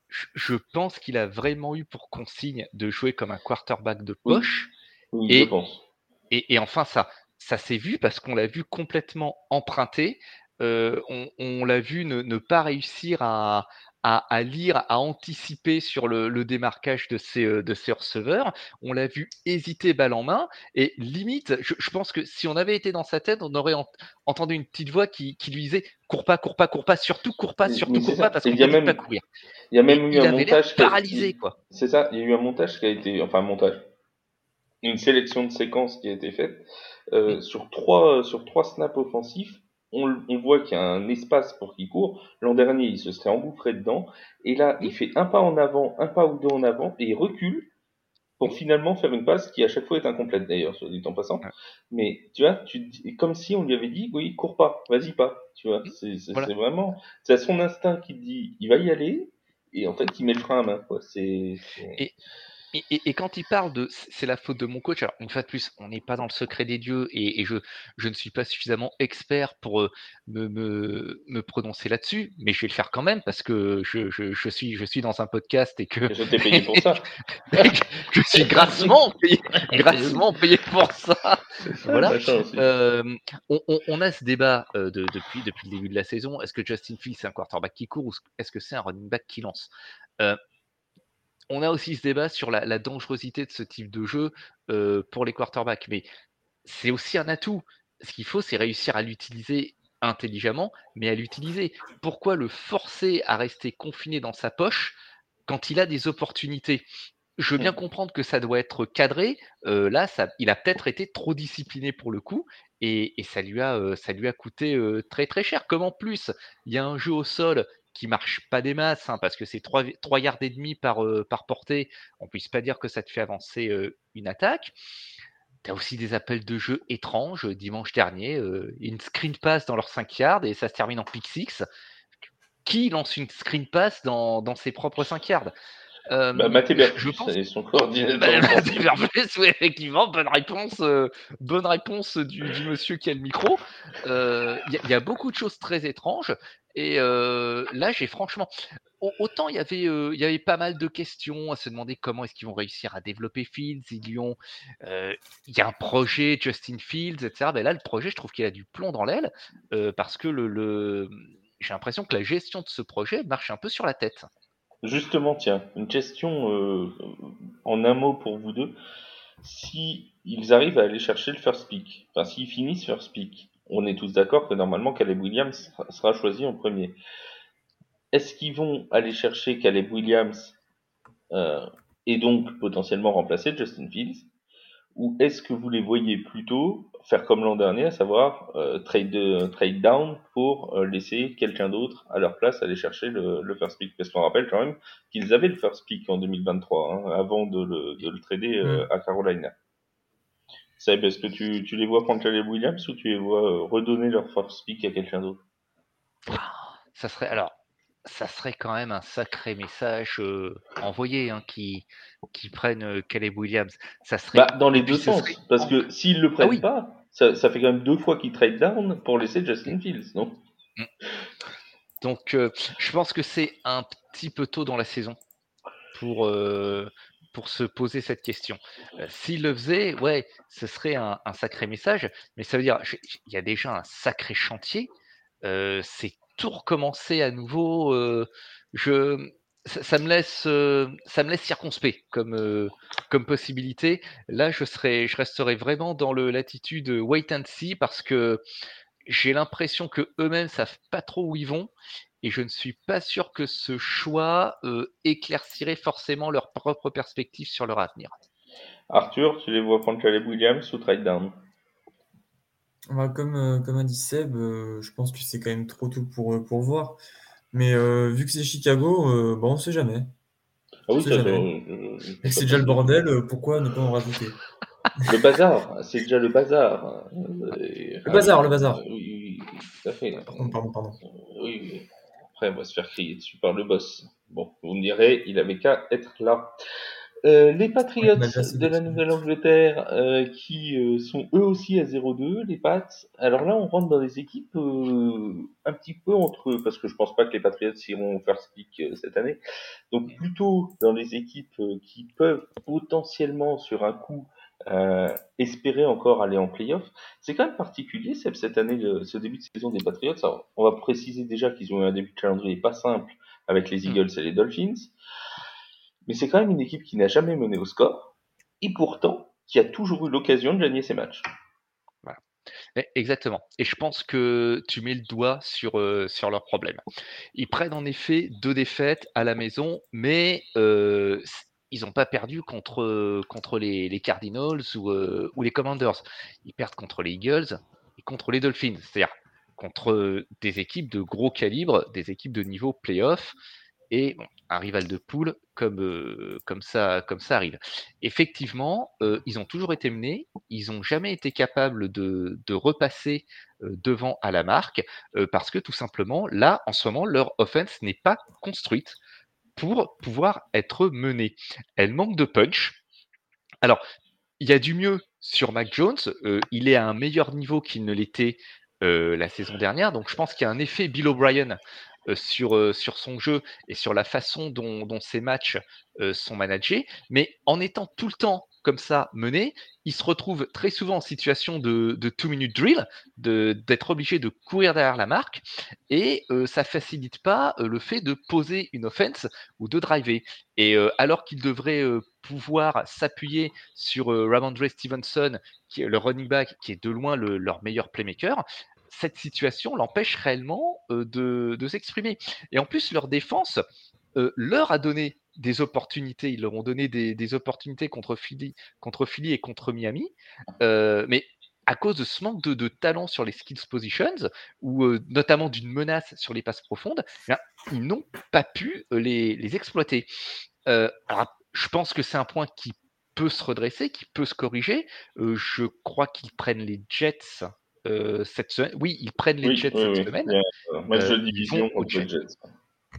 je, pense qu'il a vraiment eu pour consigne de jouer comme un quarterback de poche. Oui, et, je pense. Et, et, enfin, ça, ça s'est vu parce qu'on l'a vu complètement emprunté. Euh, on, on l'a vu ne, ne, pas réussir à, à, à, lire, à anticiper sur le, le démarquage de ses, euh, de ses receveurs. On l'a vu hésiter balle en main. Et limite, je, je, pense que si on avait été dans sa tête, on aurait ent entendu une petite voix qui, qui, lui disait cours pas, cours pas, cours pas, surtout cours pas, surtout cours pas, parce qu'on ne peut pas courir. Il y a même eu un montage. paralysé, quoi. C'est ça, il y a eu un montage qui a été. Enfin, un montage. Une sélection de séquences qui a été faite euh, sur trois sur trois snaps offensifs, on, on voit qu'il y a un espace pour qu'il court. L'an dernier, il se serait engouffré dedans, et là, il fait un pas en avant, un pas ou deux en avant, et il recule pour finalement faire une passe qui à chaque fois est incomplète d'ailleurs, soit dit en passant. Mais tu vois, tu comme si on lui avait dit, oui, cours pas, vas-y pas. Tu vois, c'est voilà. vraiment, c'est son instinct qui dit, il va y aller, et en fait, il met le frein à main. Quoi. C'est. Et Et, quand il parle de c'est la faute de mon coach, alors une fois de plus, on n'est pas dans le secret des dieux et, je, je, ne suis pas suffisamment expert pour euh, me, me, me prononcer là-dessus, mais je vais le faire quand même parce que je, je, je suis, je suis dans un podcast et que. je t'ai payé pour ça. [laughs] je suis grassement payé, [laughs] grassement payé pour ça. [laughs] voilà. Euh, on, on, a ce débat euh, de, depuis, depuis le début de la saison. Est-ce que Justin Fields c'est un quarterback qui court ou est-ce que c'est un running back qui lance? On a aussi ce débat sur la, dangerosité de ce type de jeu pour les quarterbacks, mais c'est aussi un atout. Ce qu'il faut, c'est réussir à l'utiliser intelligemment, mais à l'utiliser. Pourquoi le forcer à rester confiné dans sa poche quand il a des opportunités? Je veux bien comprendre que ça doit être cadré. là, ça, il a peut-être été trop discipliné pour le coup, et, ça, lui a, ça lui a coûté très très cher. Comme en plus, il y a un jeu au sol qui marche pas des masses, hein, parce que c'est 3, 3 yards et demi par, euh, portée, on puisse pas dire que ça te fait avancer une attaque. Tu aussi des appels de jeu étranges. Dimanche dernier, une screen pass dans leurs 5 yards et ça se termine en pick 6. Qui lance une screen pass dans, dans ses propres 5 yards? Euh, bah, Mathé je pense... et son coordinateur. Bah, [laughs] oui, effectivement, bonne réponse, euh, bonne réponse du, du, monsieur qui a le micro. Il euh, y, y, a beaucoup de choses très étranges. Et euh, là, j'ai franchement. Autant il y, avait, il y avait pas mal de questions à se demander comment est-ce qu'ils vont réussir à développer Fields. Ils ont, il y a un projet Justin Fields, etc. Ben là, le projet, je trouve qu'il a du plomb dans l'aile parce que le, le... j'ai l'impression que la gestion de ce projet marche un peu sur la tête. Justement, tiens, une question euh, en un mot pour vous deux. Si ils arrivent à aller chercher le first pick, enfin s'ils finissent first pick, on est tous d'accord que normalement Caleb Williams sera choisi en premier. Est-ce qu'ils vont aller chercher Caleb Williams euh, et donc potentiellement remplacer Justin Fields? Ou est-ce que vous les voyez plutôt faire comme l'an dernier, à savoir euh, trade, euh, trade down pour euh, laisser quelqu'un d'autre à leur place aller chercher le, le first pick? Parce qu'on rappelle quand même qu'ils avaient le first pick en 2023, hein, avant de le, de le trader mm. à Carolina. Seb, est-ce que tu, tu les vois prendre Caleb Williams ou tu les vois redonner leur first pick à quelqu'un d'autre? Ça serait alors ça serait quand même un sacré message envoyé hein, qui, qui prennent Caleb Williams. Ça serait, bah, dans les deux sens, parce que s'ils le ah prennent pas, ça, ça, fait quand même deux fois qu'ils trade down pour laisser Justin Fields, non? Mmh. Donc, je pense que c'est un petit peu tôt dans la saison pour, pour se poser cette question. S'il le faisait, ouais, ce serait un, un, sacré message, mais ça veut dire il y a déjà un sacré chantier. c'est tout recommencer à nouveau, euh, je, ça, me laisse, euh, ça me laisse circonspect comme, euh, comme possibilité. Là, je, serais, je resterai vraiment dans l'attitude wait and see parce que j'ai l'impression que eux-mêmes savent pas trop où ils vont et je ne suis pas sûr que ce choix éclaircirait forcément leur propre perspective sur leur avenir. Arthur, tu les vois prendre Caleb Williams ou trade down? Comme, euh, comme a dit Seb, euh, je pense que c'est quand même trop tôt pour, euh, pour voir. Mais vu que c'est Chicago, bon, on sait jamais. Ah oui, Et c'est déjà le bordel, pourquoi ne pas en rajouter? Le bazar, c'est déjà le bazar. Le bazar, le bazar. Oui, oui, tout à fait. Pardon, pardon, pardon. Oui, oui. Après, on va se faire crier dessus par le boss. Bon, vous me direz, il avait qu'à être là. Euh, les Patriots de la Nouvelle-Angleterre euh, qui euh, sont eux aussi à 0-2, les Pats. Alors là, on rentre dans des équipes un petit peu entre eux, parce que je pense pas que les Patriots iront faire speak cette année. Donc plutôt dans les équipes qui peuvent potentiellement sur un coup espérer encore aller en playoff. C'est quand même particulier cette année, ce début de saison des Patriots. on va préciser déjà qu'ils ont eu un début de calendrier pas simple avec les mm. Eagles et les Dolphins mais c'est quand même une équipe qui n'a jamais mené au score, et pourtant qui a toujours eu l'occasion de gagner ses matchs. Voilà. Exactement. Et je pense que tu mets le doigt sur, euh, sur leur problème. Ils prennent en effet deux défaites à la maison, mais euh, ils n'ont pas perdu contre, contre les, les Cardinals ou, euh, ou, les Commanders. Ils perdent contre les Eagles et contre les Dolphins. C'est-à-dire contre des équipes de gros calibre, des équipes de niveau playoff et un rival de poule comme, euh, ça, arrive. Effectivement, euh, ils ont toujours été menés, ils n'ont jamais été capables de, de repasser euh, devant à la marque, parce que tout simplement, là, en ce moment, leur offense n'est pas construite pour pouvoir être menée. Elle manque de punch. Alors, il y a du mieux sur Mac Jones. il est à un meilleur niveau qu'il ne l'était la saison dernière. Donc, je pense qu'il y a un effet Bill O'Brien sur, sur son jeu et sur la façon dont, ses matchs sont managés. Mais en étant tout le temps comme ça mené, il se retrouve très souvent en situation de, de two-minute drill, d'être obligé de courir derrière la marque, et ça ça facilite pas le fait de poser une offense ou de driver. Et alors qu'il devrait pouvoir s'appuyer sur Ramondre Stevenson, qui est le running back, qui est de loin leur meilleur playmaker, cette situation l'empêche réellement de, de s'exprimer. Et en plus, leur défense leur a donné des opportunités. Ils leur ont donné des, opportunités contre Philly, contre Philly et contre Miami. Euh, mais à cause de ce manque de, talent sur les skills positions, ou euh, notamment d'une menace sur les passes profondes, eh ils n'ont pas pu les, exploiter. alors, je pense que c'est un point qui peut se redresser, qui peut se corriger. je crois qu'ils prennent les Jets cette semaine. Oui, ils prennent les Jets cette semaine. match de division contre les Jets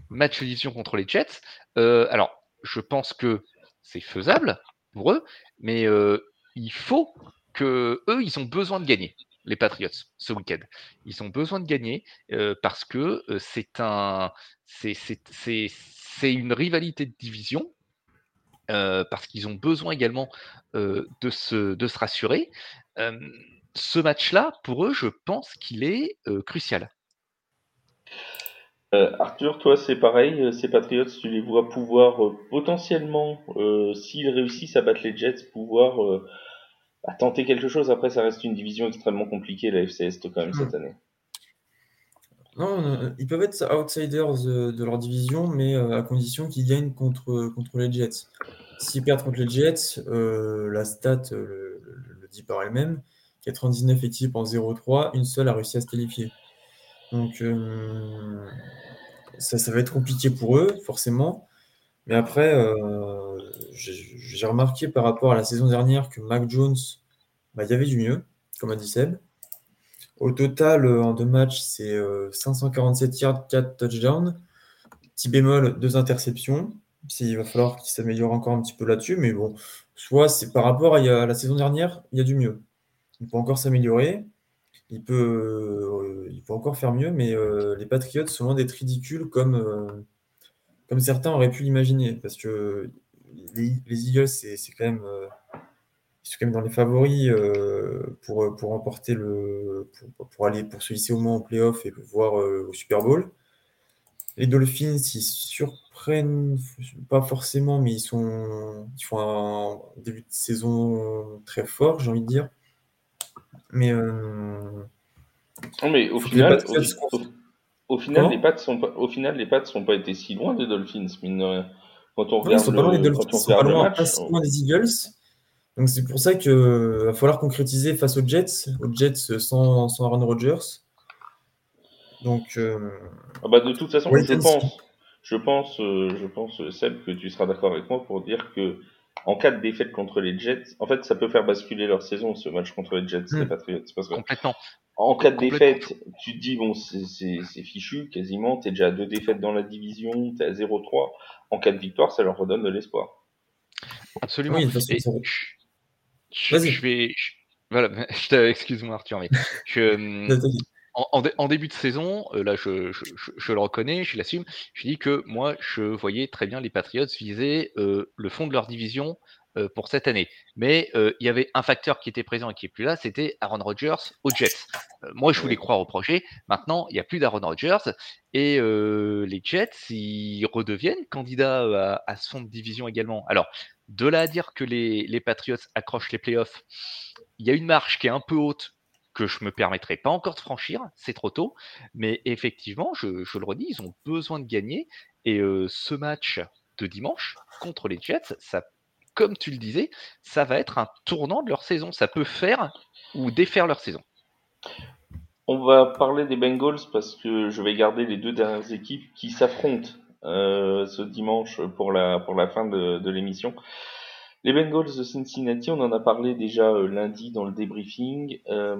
match de division contre les Jets. Euh, alors, je pense que c'est faisable pour eux, mais euh, il faut que eux, ils ont besoin de gagner. Les Patriots ce week-end, ils ont besoin de gagner euh, parce que c'est un, c'est une rivalité de division parce qu'ils ont besoin également de, se, de se rassurer. Ce match-là, pour eux, je pense qu'il est crucial. Euh, Arthur, toi, c'est pareil, euh, ces Patriots, tu les vois pouvoir euh, potentiellement, s'ils réussissent à battre les Jets, pouvoir à tenter quelque chose. Après, ça reste une division extrêmement compliquée, la FC Est, quand même, cette hmm. année. Non, ils peuvent être outsiders de, leur division, mais à condition qu'ils gagnent contre, contre les Jets. S'ils perdent contre les Jets, la stat le, le dit par elle-même 99 équipes en 0-3, une seule a réussi à se qualifier. Donc, euh, ça, va être compliqué pour eux, forcément. Mais après, euh, j'ai remarqué par rapport à la saison dernière que Mac Jones, bah, il y avait du mieux, comme a dit Seb. Au total, euh, en deux matchs, c'est 547 yards, 4 touchdowns. Petit bémol, deux interceptions. Il va falloir qu'il s'améliore encore un petit peu là-dessus. Mais bon, soit c'est par rapport à, la saison dernière, il y a du mieux. Il peut encore s'améliorer il peut, euh, il encore faire mieux, mais euh, les Patriots sont loin d'être ridicules comme, euh, comme certains auraient pu l'imaginer. Parce que les, Eagles, c'est quand même. ils sont quand même dans les favoris pour, pour remporter le. Pour, aller pour se hisser au moins en playoff et voir au Super Bowl. Les Dolphins, ils surprennent pas forcément, mais ils sont ils font un début de saison très fort, j'ai envie de dire. Mais, euh, non, mais au final, au, final, les pattes sont pas, au final, les pattes sont pas été si loin des Dolphins, mine Quand on regarde, le, les Dolphins, sont pas loin, pas si loin des Eagles. Donc c'est pour ça qu'il va falloir concrétiser face aux Jets, aux Jets sans, sans Aaron Rodgers. Donc, euh... ah bah de toute façon, je pense, je pense, euh, je pense, Seb, que tu seras d'accord avec moi pour dire que en cas de défaite contre les Jets, en fait, ça peut faire basculer leur saison, ce match contre les Jets, les hmm. Patriots. Parce que Complètement. En cas de défaite, tu te dis, bon, c'est fichu, quasiment, t'es déjà à deux défaites dans la division, t'es à 0-3. En cas de victoire, ça leur redonne de l'espoir. Absolument. Oui, je, je, vais. voilà, [laughs] excuse-moi Arthur, mais je, [laughs] en, début de saison, euh, là je, le reconnais, je l'assume, je dis que moi je voyais très bien les Patriots viser euh, le fond de leur division euh, pour cette année. Mais il y avait un facteur qui était présent et qui est plus là, c'était Aaron Rodgers aux Jets. moi je voulais croire au projet, maintenant il n'y a plus d'Aaron Rodgers et les Jets ils redeviennent candidats à, à ce fond de division également. Alors de là à dire que les, les Patriots accrochent les playoffs, il y a une marche qui est un peu haute que je me permettrai pas encore de franchir, c'est trop tôt. Mais effectivement, je, le redis, ils ont besoin de gagner. Et euh, ce match de dimanche contre les Jets, ça, comme tu le disais, ça va être un tournant de leur saison. Ça peut faire ou défaire leur saison. On va parler des Bengals parce que je vais garder les deux dernières équipes qui s'affrontent euh, ce dimanche pour la, pour la fin de l'émission. Les Bengals de Cincinnati, on en a parlé déjà euh, lundi dans le débriefing. Euh.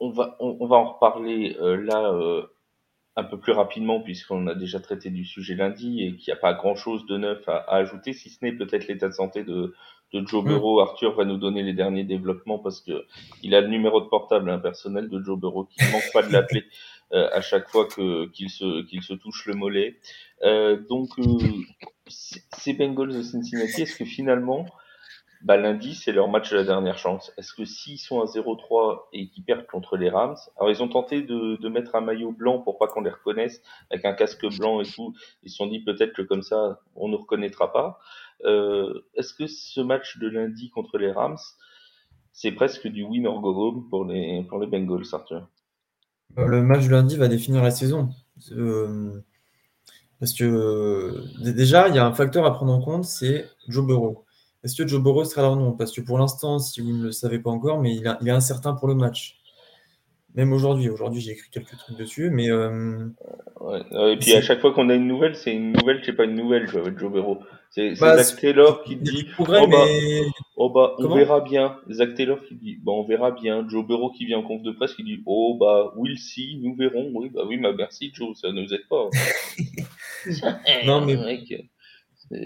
On va, on, va en reparler euh, là un peu plus rapidement, puisqu'on a déjà traité du sujet lundi et qu'il n'y a pas grand-chose de neuf à, ajouter, si ce n'est peut-être l'état de santé de, de Joe mm. Burrow. Arthur va nous donner les derniers développements parce que il a le numéro de portable un personnel de Joe Burrow qui ne manque pas de l'appeler [laughs] euh, à chaque fois que qu'il se qu'il se touche le mollet. Euh, donc euh, ces Bengals de Cincinnati, est-ce que finalement bah, lundi, c'est leur match de la dernière chance? Est-ce que s'ils sont à 0-3 et qu'ils perdent contre les Rams, alors ils ont tenté de, de mettre un maillot blanc pour pas qu'on les reconnaisse, avec un casque blanc et tout, ils se sont dit peut-être que comme ça, on ne reconnaîtra pas. Euh, Est-ce que ce match de lundi contre les Rams, c'est presque du win or go home pour les, pour les Bengals, Arthur? Euh, Le match de lundi va définir la saison. Euh, parce que euh, déjà, il y a un facteur à prendre en compte, c'est Joe Burrow. Est-ce que Joe Burrow sera là ou non Parce que pour l'instant, si vous ne le savez pas encore, mais il, est incertain pour le match. Même aujourd'hui. Aujourd'hui, j'ai écrit quelques trucs dessus, mais. Euh, et puis à chaque fois qu'on a une nouvelle, c'est une nouvelle, c'est pas une nouvelle, avec Joe Burrow. C'est bah, Zach Taylor qui dit oh, bah, oh bah, on verra bien. Zach Taylor qui dit bah, on verra bien. Joe Burrow qui vient en conf de presse qui dit oh bah we'll see, nous verrons. Oui bah oui, bah merci Joe, ça ne nous aide pas. [laughs] non mais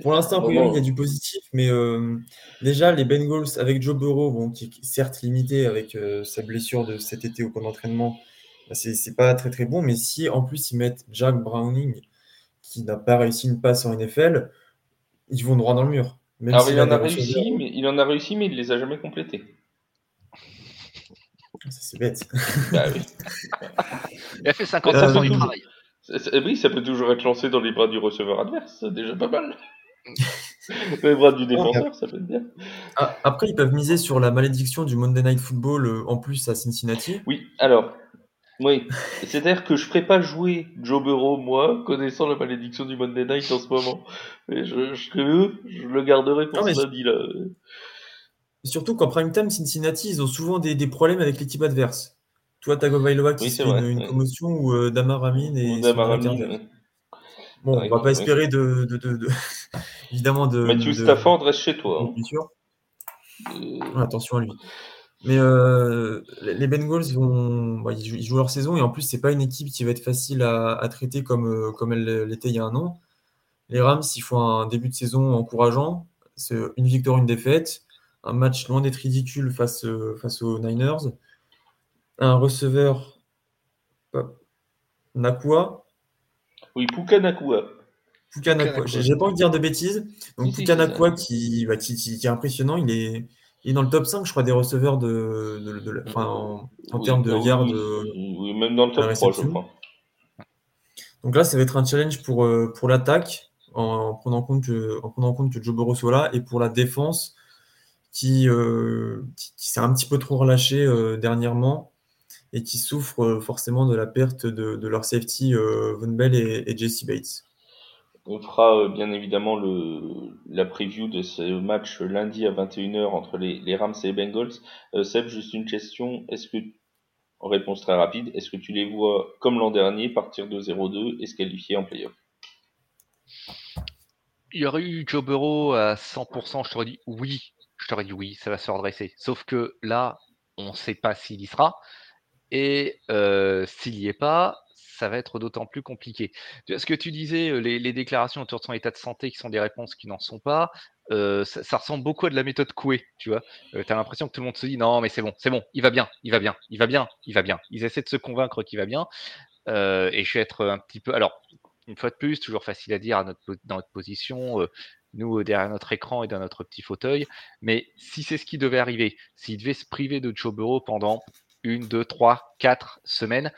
pour l'instant, il y a du positif, mais euh, déjà, les Bengals avec Joe Burrow, bon, qui est certes limité avec euh, sa blessure de cet été au camp d'entraînement, bah, c'est pas très très bon, mais si en plus ils mettent Jack Browning, qui n'a pas réussi une passe en NFL, ils vont droit dans le mur. Alors il en, a réussi, mais, il en a réussi, mais il les a jamais complétés. C'est bête. Bah il a fait 50% du travail. Oui, ça peut toujours être lancé dans les bras du receveur adverse, c'est déjà pas mal. [laughs] les bras du défenseur, ça peut être bien. Ah, après, ils peuvent miser sur la malédiction du Monday Night Football euh, en plus à Cincinnati. Oui, alors, oui. C'est-à-dire que je ne ferai pas jouer Joe Burrow, moi, connaissant la malédiction du Monday Night en ce moment. Et je, je, je le garderai pour ce lundi, là. Surtout qu'en prime time, Cincinnati, ils ont souvent des, des problèmes avec l'équipe adverse. Toi, Tagovailoa qui oui, fait une, commotion ou euh, Damar Amin et Damar Amin, Bon, on va pas espérer de, de, de, [laughs] évidemment de. Matthew Stafford reste chez toi. Hein. Bien sûr. Attention à lui. Mais euh, les Bengals vont, bah, ils, jouent, leur saison et en plus c'est pas une équipe qui va être facile à, à traiter comme euh, comme elle l'était il y a un an. Les Rams, ils font un début de saison encourageant. C'est une victoire, une défaite, un match loin d'être ridicule face face aux Niners un receveur Nakua. Oui, Puka Nakua. Puka Nakua. J'ai pas envie de dire de bêtises. Donc Puka Nakua bah, qui, qui, est impressionnant. Il est, il est dans le top 5, je crois, des receveurs de, de, en, termes de yards. Oui, même dans le top 3, je crois. Donc là, ça va être un challenge pour, euh, pour l'attaque, en, prenant compte que, en prenant compte que Joe Burrow soit là, et pour la défense, qui, euh, qui, s'est un petit peu trop relâché euh, dernièrement et qui souffrent euh, forcément de la perte de, leur safety euh, Von Bell et, Jesse Bates. On fera euh, bien évidemment le, la preview de ce match lundi à 21h entre les, Rams et les Bengals. Seb, juste une question. Est-ce que, en réponse très rapide, est-ce que tu les vois comme l'an dernier partir de 0-2 et se qualifier en playoff? Il y aurait eu Joe Burrow à 100%, je t'aurais dit oui. Je t'aurais dit oui, ça va se redresser. Sauf que là, on ne sait pas s'il y sera. Et s'il n'y est pas, ça va être d'autant plus compliqué. Ce que tu disais, les, déclarations autour de son état de santé qui sont des réponses qui n'en sont pas, ça, ressemble beaucoup à de la méthode Coué, tu vois. tu as l'impression que tout le monde se dit non, mais c'est bon, c'est bon, il va bien, il va bien, il va bien, il va bien. Ils essaient de se convaincre qu'il va bien. et je vais être un petit peu. Alors, une fois de plus, toujours facile à dire dans notre position, nous derrière notre écran et dans notre petit fauteuil. Mais si c'est ce qui devait arriver, s'il devait se priver de Joe Burrow pendant une, deux, trois, quatre semaines,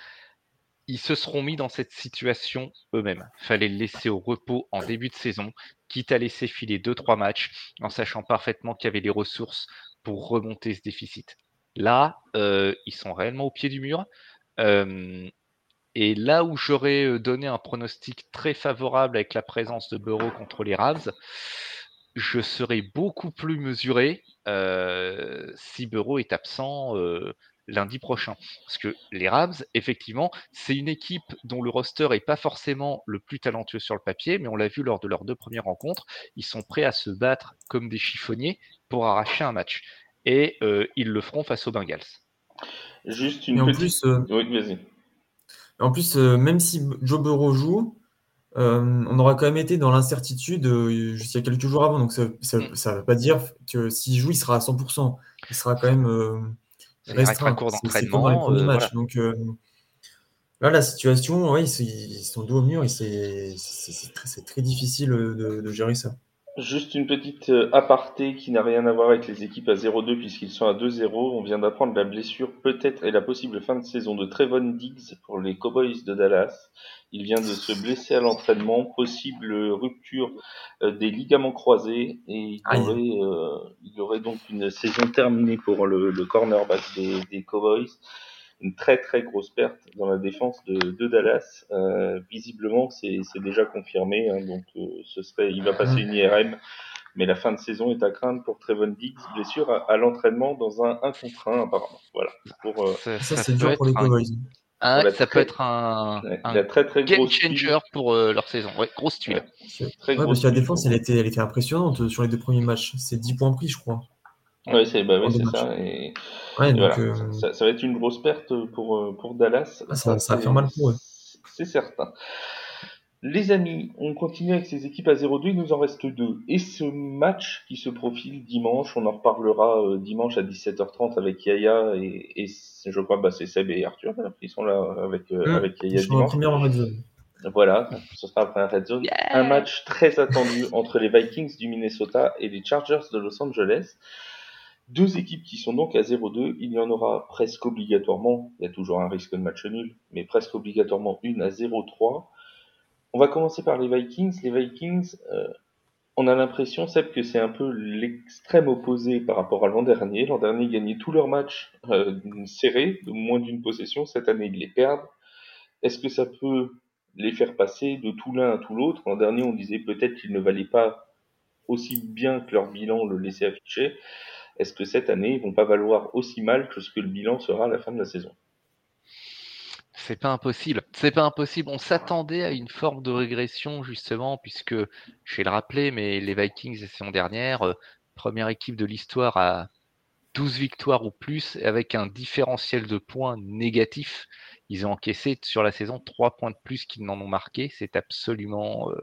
ils se seront mis dans cette situation eux-mêmes. Fallait le laisser au repos en début de saison, quitte à laisser filer deux, trois matchs, en sachant parfaitement qu'il y avait les ressources pour remonter ce déficit. Là, euh, ils sont réellement au pied du mur. Euh, et là où j'aurais euh, donné un pronostic très favorable avec la présence de Bureau contre les Rams, je serais beaucoup plus mesuré si Bureau est absent lundi prochain. Parce que les Rams, effectivement, c'est une équipe dont le roster n'est pas forcément le plus talentueux sur le papier, mais on l'a vu lors de leurs deux premières rencontres, ils sont prêts à se battre comme des chiffonniers pour arracher un match. Et euh, ils le feront face aux Bengals. Juste une petite... Plus, euh, Oui, vas-y. En plus, même si Joe Burrow joue, on aura quand même été dans l'incertitude jusqu'à il y a quelques jours avant. Donc ça ne mm. veut pas dire que s'il joue, il sera à 100%. Il sera quand même restreint. cours d'entraînement. premiers matchs. Donc là, la situation, oui, ils sont dos au mur et c'est très, difficile de gérer ça. Juste une petite euh, aparté qui n'a rien à voir avec les équipes à 0-2 puisqu'ils sont à 2-0. On vient d'apprendre la blessure peut-être et la possible fin de saison de Trevon Diggs pour les Cowboys de Dallas. Il vient de se blesser à l'entraînement, possible rupture euh, des ligaments croisés et il aurait, euh, il aurait donc une saison terminée pour le, le cornerback des, des Cowboys une très très grosse perte dans la défense de, de Dallas. Euh, visiblement, c'est déjà confirmé, hein, donc euh, ce serait, il va passer une IRM, mais la fin de saison est à craindre pour Trevon Diggs, blessure à, l'entraînement dans un 1 contre 1 apparemment. Voilà. Pour, euh, ça, ça c'est dur pour les Cowboys. Ah, ça peut être un, un très, très game changer pour euh, leur saison. Ouais, grosse tuile. très ouais, parce que la défense, elle était, elle était impressionnante sur les deux premiers matchs. C'est 10 points pris, je crois. Oui, c'est bah, ouais, ça. Et, voilà. Euh, ça, ça, va être une grosse perte pour, euh, pour Dallas. Ah, ça, ça va faire mal pour eux. C'est certain. Les amis, on continue avec ces équipes à 0-2, il nous en reste deux. Et ce match qui se profile dimanche, on en reparlera euh, dimanche à 17h30 avec Yaya et, et je crois bah, c'est Seb et Arthur qui sont là avec, mmh, avec Yaya dimanche. Voilà, ce sera après un Red Zone. Un match très attendu entre les Vikings du Minnesota et les Chargers de Los Angeles. Deux équipes qui sont donc à 0-2, il y en aura presque obligatoirement, il y a toujours un risque de match nul, mais presque obligatoirement une à 0-3. On va commencer par les Vikings. Les Vikings, euh, on a l'impression, Seb, que c'est un peu l'extrême opposé par rapport à l'an dernier. L'an dernier, ils gagnaient tous leurs matchs euh, serrés, de moins d'une possession. Cette année, ils les perdent. Est-ce que ça peut les faire passer de tout l'un à tout l'autre? L'an dernier, on disait peut-être qu'ils ne valaient pas aussi bien que leur bilan le laissait afficher est-ce que cette année, ils vont pas valoir aussi mal que ce que le bilan sera à la fin de la saison? C'est pas impossible. C'est pas impossible. On s'attendait à une forme de régression, justement, puisque, je vais le rappeler, mais les Vikings, la saison dernière, euh, première équipe de l'histoire à 12 victoires ou plus, avec un différentiel de points négatif. Ils ont encaissé sur la saison 3 points de plus qu'ils n'en ont marqué. C'est absolument euh,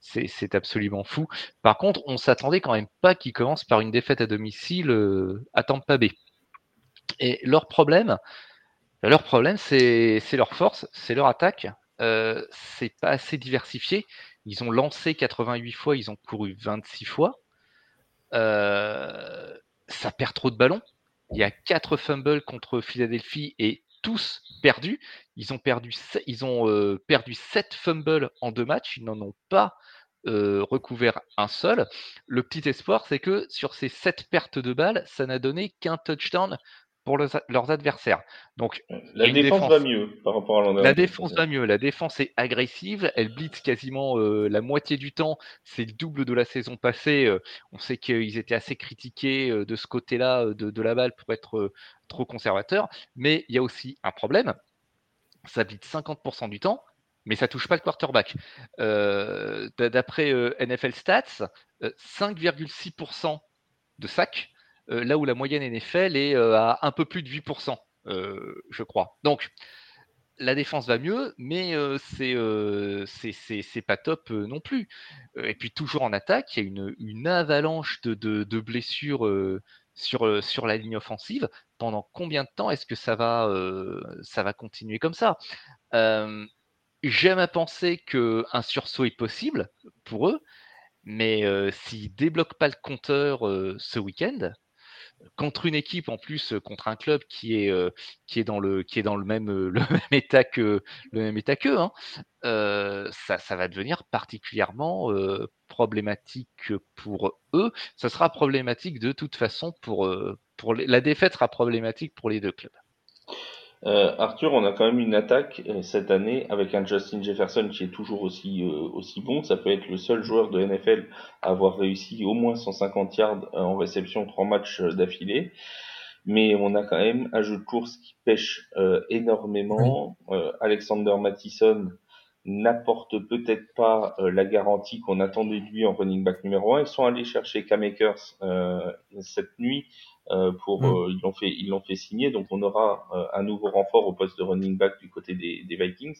c'est absolument fou. Par contre, on s'attendait quand même pas qu'ils commencent par une défaite à domicile euh, à Tampa Bay. Et leur problème, leur problème, c'est leur force, c'est leur attaque. Euh, c'est pas assez diversifié. Ils ont lancé 88 fois, ils ont couru 26 fois. Euh, ça perd trop de ballons. Il y a 4 fumbles contre Philadelphie et tous perdus. Ils ont perdu, ils ont, euh, perdu 7 fumbles en deux matchs. Ils n'en ont pas euh, recouvert un seul. Le petit espoir, c'est que sur ces 7 pertes de balles, ça n'a donné qu'un touchdown pour leurs adversaires. Donc, la défense, va mieux par rapport à l'an La défense va mieux. La défense est agressive. Elle blitz quasiment euh, la moitié du temps. C'est le double de la saison passée. Euh, on sait qu'ils étaient assez critiqués euh, de ce côté-là de, la balle pour être trop conservateurs. Mais il y a aussi un problème. Ça blitz 50% du temps, mais ça touche pas le quarterback. D'après NFL Stats, 5,6% de sacs là où la moyenne NFL est euh, à un peu plus de 8%, euh, je crois. Donc, la défense va mieux, mais c'est c'est pas top non plus. et puis toujours en attaque, il y a une, avalanche de, blessures sur, la ligne offensive. Pendant combien de temps est-ce que ça va, ça va continuer comme ça? J'aime à penser qu'un sursaut est possible pour eux, mais s'ils débloquent pas le compteur ce week-end, contre une équipe en plus euh, contre un club qui est euh, qui est dans le qui est dans le même euh, [laughs] état que le même état qu'eux hein, ça, ça va devenir particulièrement problématique pour eux. Ça sera problématique de toute façon pour pour la défaite sera problématique pour les deux clubs euh, Arthur, on a quand même une attaque euh, cette année avec un Justin Jefferson qui est toujours aussi euh, aussi bon. Ça peut être le seul joueur de NFL à avoir réussi au moins 150 yards en réception trois matchs d'affilée. Mais on a quand même un jeu de course qui pêche énormément. Alexander Mattison n'apporte peut-être pas la garantie qu'on attendait de lui en running back numéro 1. Ils sont allés chercher K-Makers cette nuit pour Mm. ils l'ont fait ils l'ont fait signer, donc on aura un nouveau renfort au poste de running back du côté des, des Vikings.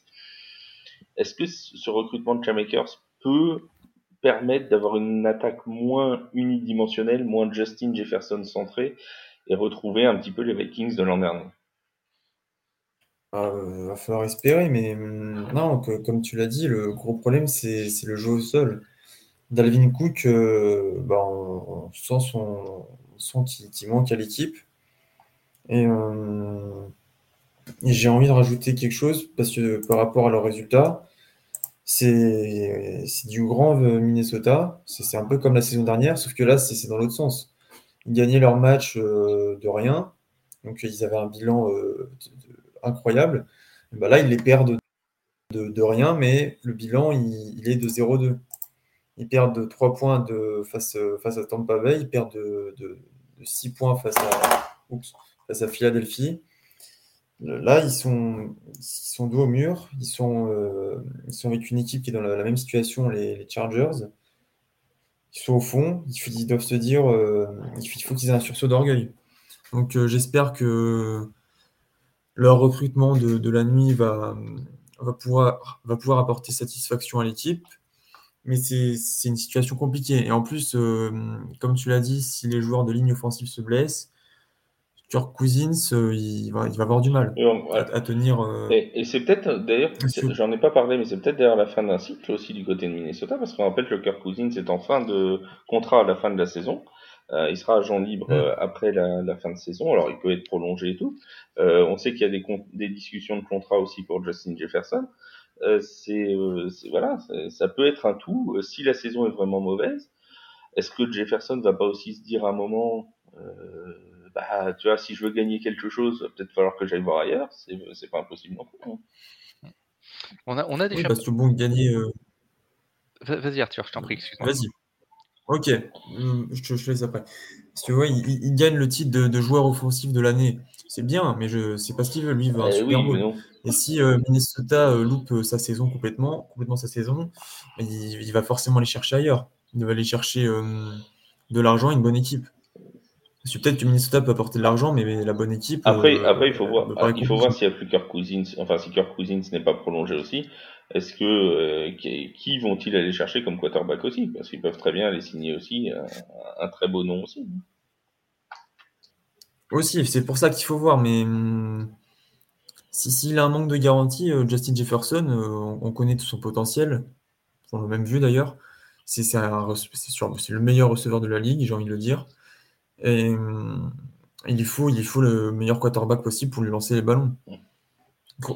Est-ce que ce recrutement de Chamakers peut permettre d'avoir une attaque moins unidimensionnelle, moins Justin Jefferson centré et retrouver un petit peu les Vikings de l'an dernier? Ah, euh, va falloir espérer, mais hum, non, que- comme tu l'as dit, le gros problème, c'est le jeu au sol. Dalvin Cook, euh, bah, on, on sent son, on sent qu'il manque à l'équipe. Et, euh, et j'ai envie de rajouter quelque chose parce que par rapport à leurs résultats, c'est du grand Minnesota. C'est un peu comme la saison dernière, sauf que là, c'est dans l'autre sens. Ils gagnaient leur match euh, de rien, donc ils avaient un bilan euh, incroyable. Bah là, ils les perdent de, de rien, mais le bilan, il, il est de 0-2. Ils perdent de 3 points face, à Tampa Bay, ils perdent de, de, de 6 points face à, face à Philadelphie. Là, ils sont, ils au mur, ils sont, euh, ils sont avec une équipe qui est dans la, même situation, les, Chargers. Ils sont au fond, ils, doivent se dire euh, il faut qu'ils aient un sursaut d'orgueil. Donc euh, j'espère que leur recrutement de, la nuit va pouvoir apporter satisfaction à l'équipe. Mais c'est une situation compliquée. Et en plus, euh, comme tu l'as dit, si les joueurs de ligne offensive se blessent, Kirk Cousins, euh, il, va, il va avoir du mal on- à, à tenir. euh, Et, et c'est peut-être, d'ailleurs, j'en ai pas parlé, mais c'est peut-être d'ailleurs la fin d'un cycle aussi du côté de Minnesota, parce qu'on rappelle que Kirk Cousins est en fin de contrat à la fin de la saison. Euh, il sera agent libre Mm. après la, la fin de saison, alors il peut être prolongé et tout. On sait qu'il y a des, des discussions de contrat aussi pour Justin Jefferson. Euh, c'est, euh, c'est- voilà, ça peut être un tout. Euh, si la saison est vraiment mauvaise, est-ce que Jefferson va pas aussi se dire à un moment, euh, bah, tu vois, si je veux gagner quelque chose, va peut-être falloir que j'aille voir ailleurs. C'est, c'est pas impossible non plus. hein. On a, on a oui, déjà. parce que bon, gagner. euh, Va- Vas-y, Arthur, je t'en prie, excuse-moi. Vas-y. Ok, hum, je te, je te laisse après. Parce que ouais, il, il- il gagne le titre de, de joueur offensif de l'année. C'est bien, mais je c'est pas ce qu'il veut. Lui, il veut un Eh Super Bowl. Et si euh, Minnesota euh, loupe euh, sa saison complètement, complètement sa saison, il, il va forcément aller chercher ailleurs. Il va aller chercher de l'argent et une bonne équipe. Peut-être que Minnesota peut apporter de l'argent, mais, la bonne équipe. Après, après, il faut voir, il faut voir s'il y a plus Kirk Cousins, enfin, si Kirk Cousins n'est pas prolongé aussi. Est-ce que, qui, qui vont-ils aller chercher comme quarterback aussi? Parce qu'ils peuvent très bien aller signer aussi un, un très beau nom aussi. Aussi, c'est pour ça qu'il faut voir. Mais hum, si s'il a un manque de garantie, euh, Justin Jefferson, euh, on, on connaît tout son potentiel. On l'a même vu d'ailleurs. C'est le meilleur receveur de la ligue, j'ai envie de le dire. Et hum, il faut, il faut le meilleur quarterback possible pour lui lancer les ballons.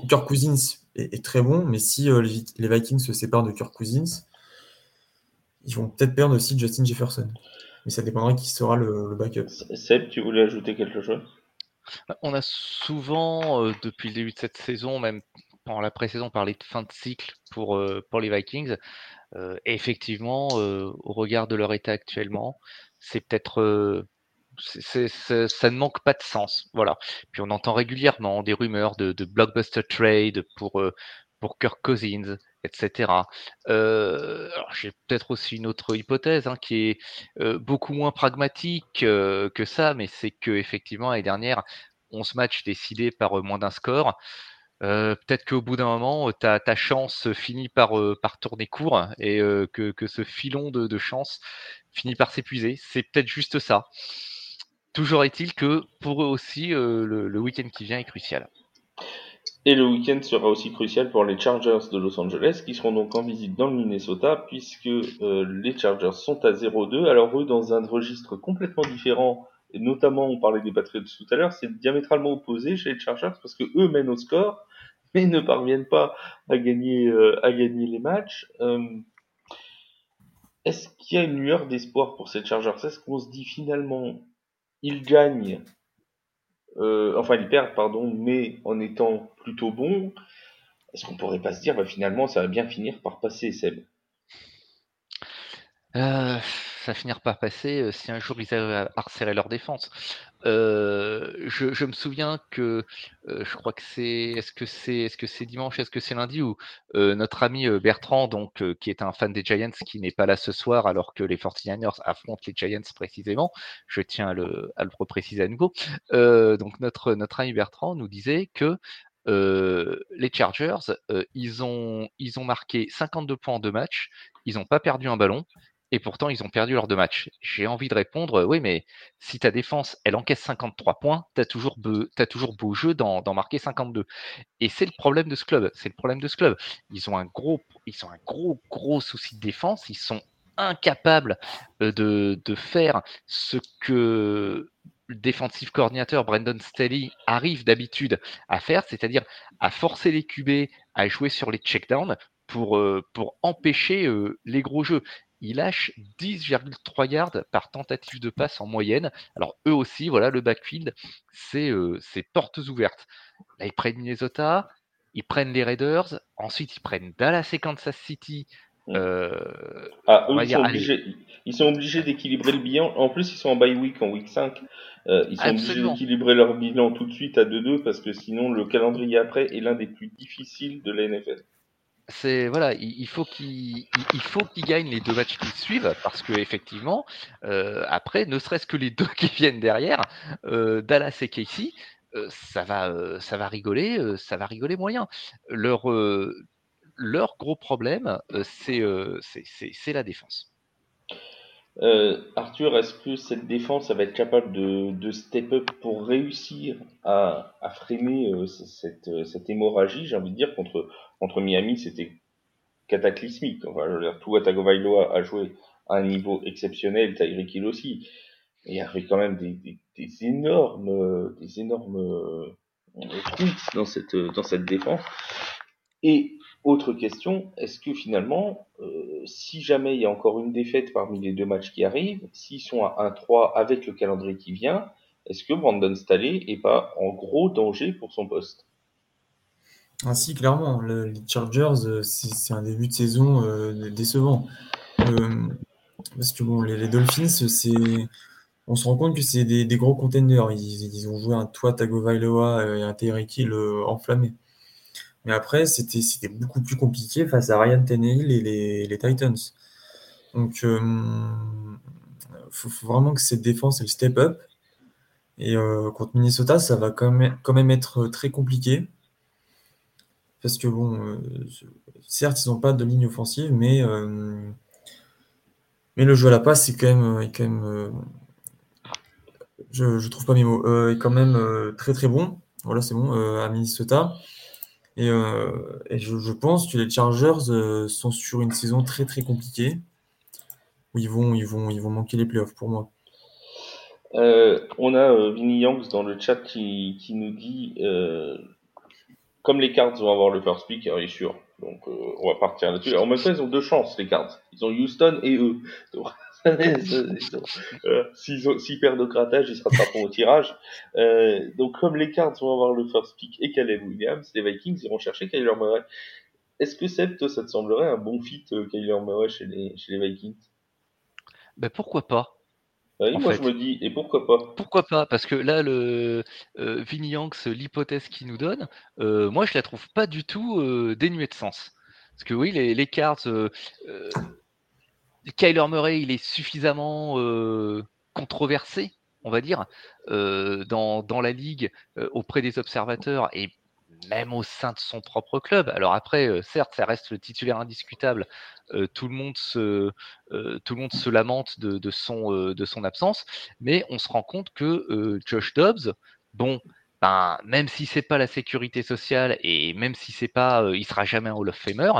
Kirk Cousins est, très bon, mais si euh, les Vikings se séparent de Kirk Cousins, ils vont peut-être perdre aussi Justin Jefferson. Mais ça dépendra qui sera le, le backup. Seb, tu voulais ajouter quelque chose? On a souvent, euh, depuis le début de cette saison, même pendant la pré-saison, parlé de fin de cycle pour, euh, pour les Vikings. Euh, et effectivement, euh, au regard de leur état actuellement, c'est peut-être. euh, c'est- c'est- c'est- ça ne manque pas de sens. Voilà. Puis on entend régulièrement des rumeurs de, de blockbuster trade pour, euh, pour Kirk Cousins, etc. Euh, j'ai peut-être aussi une autre hypothèse hein, qui est euh, beaucoup moins pragmatique euh, que ça, mais c'est que effectivement l'année dernière, 11 matchs décidés par moins d'un score. Peut-être qu'au bout d'un moment, ta, chance finit par, par tourner court et que, que ce filon de, chance finit par s'épuiser. C'est peut-être juste ça. Toujours est-il que pour eux aussi, le week-end qui vient est crucial. Et le week-end sera aussi crucial pour les Chargers de Los Angeles, qui seront donc en visite dans le Minnesota, puisque euh, les Chargers sont à 0-2. Alors eux, dans un registre complètement différent, et notamment on parlait des Patriots tout à l'heure, c'est diamétralement opposé chez les Chargers, parce que eux mènent au score, mais ne parviennent pas à gagner, euh, à gagner les matchs. Euh, Est-ce qu'il y a une lueur d'espoir pour ces Chargers? Est-ce qu'on se dit finalement, ils gagnent euh, enfin ils perdent pardon, mais en étant plutôt bons, est-ce qu'on pourrait pas se dire bah, finalement ça va bien finir par passer Seb? Euh, ça finira par passer si un jour ils arrivent à resserrer leur défense. je, me souviens que je crois que c'est est-ce que c'est est-ce que c'est dimanche, est-ce que c'est lundi où notre ami Bertrand, donc qui est un fan des Giants, qui n'est pas là ce soir alors que les 49ers affrontent les Giants précisément. Je tiens à le, à le préciser à nouveau. donc notre notre ami Bertrand nous disait que les Chargers, ils, ont, ils ont marqué 52 points en deux matchs, ils n'ont pas perdu un ballon, et pourtant ils ont perdu leurs deux matchs. J'ai envie de répondre, oui, mais si ta défense, elle encaisse 53 points, tu as toujours, toujours beau jeu d'en marquer 52. Et c'est le problème de ce club. C'est le problème de ce club. Ils ont un gros, ils ont un gros, gros souci de défense. Ils sont incapables de, de faire ce que le défensif coordinateur Brandon Staley arrive d'habitude à faire, c'est-à-dire à forcer les QB à jouer sur les checkdowns pour, pour empêcher les gros jeux ils lâchent 10,3 yards par tentative de passe en moyenne. Alors eux aussi, voilà, le backfield, c'est euh, portes ouvertes. Là, ils prennent Minnesota, ils prennent les Raiders, ensuite ils prennent Dallas et Kansas City. Mm. Euh, ah, eux, ils, sont obligés, d'équilibrer le bilan. En plus, ils sont en bye week, en week 5. Euh, ils sont obligés d'équilibrer leur bilan tout de suite à 2-2 parce que sinon, le calendrier après est l'un des plus difficiles de la NFL c'est voilà, il, faut qu'il il faut qu'il gagne les deux matchs qui suivent parce que effectivement, euh, après, ne serait-ce que les deux [laughs] qui viennent derrière, euh, Dallas et Casey, euh, ça va rigoler, ça va rigoler moyen. Leur leur gros problème, c'est la défense. Arthur, est-ce que cette défense va être capable de, de step up pour réussir à, à freiner cette, cette hémorragie, j'ai envie de dire, contre contre Miami, c'était cataclysmique. Enfin, je veux dire, Tua Tagovailoa a joué à un niveau exceptionnel, Tyreek Hill aussi. Et il y avait quand même des, des, des énormes, des énormes euh, dans cette, dans cette défense. Et autre question, est-ce que finalement, euh, si jamais il y a encore une défaite parmi les deux matchs qui arrivent, s'ils sont à 1-3 avec le calendrier qui vient, est-ce que Brandon Staley est pas en gros danger pour son poste? Ah si, clairement, les Chargers, euh, c'est un début de saison euh, décevant. Parce que bon, les, Dolphins, on se rend compte que c'est des, gros contenders. Ils, ont joué un Tua Tagovailoa et un Tyreek Hill enflammé. Mais après, c'était, beaucoup plus compliqué face à Ryan Tannehill et les, Titans. Donc, il faut, vraiment que cette défense elle step up. Et contre Minnesota, ça va quand même, quand même être très compliqué. Parce que bon, euh, certes, ils n'ont pas de ligne offensive, mais, euh, mais le jeu à la passe, c'est quand même, est quand même euh, je, ne trouve pas mes mots, est quand même très très bon. Voilà, c'est bon, à Minnesota. Et, je, pense que les Chargers sont sur une saison très très compliquée où ils vont, ils vont, ils vont manquer les playoffs pour moi. on a Vinny Youngs dans le chat qui, qui nous dit comme les cards vont avoir le first pick, il est sûr. Donc euh, on va partir là-dessus. En même temps, ils ont deux chances, les cards. Ils ont Houston et eux. Euh, [laughs] s'ils perdent au grattage, ils se rattraperont au tirage. Euh, donc comme les cards vont avoir le first pick et Caleb Williams, les Vikings iront chercher Kyler Murray. Est-ce que Seth, ça te semblerait un bon fit Kyler Murray chez les, chez les Vikings? Ben pourquoi pas bah moi je me dis, et pourquoi pas? Pourquoi pas? Parce que là, le euh, l'hypothèse qu'il nous donne, euh, moi je la trouve pas du tout euh, dénuée de sens. Parce que oui, les, les cartes, euh, Kyler Murray, il est suffisamment controversé, on va dire, dans, dans, la ligue auprès des observateurs et même au sein de son propre club. Alors après, certes, ça reste le titulaire indiscutable tout, le monde se, tout le monde se lamente de, son, de son absence, mais on se rend compte que Josh Dobbs, bon, ben, même si c'est pas la sécurité sociale et même si c'est pas, il sera jamais un Hall of Famer,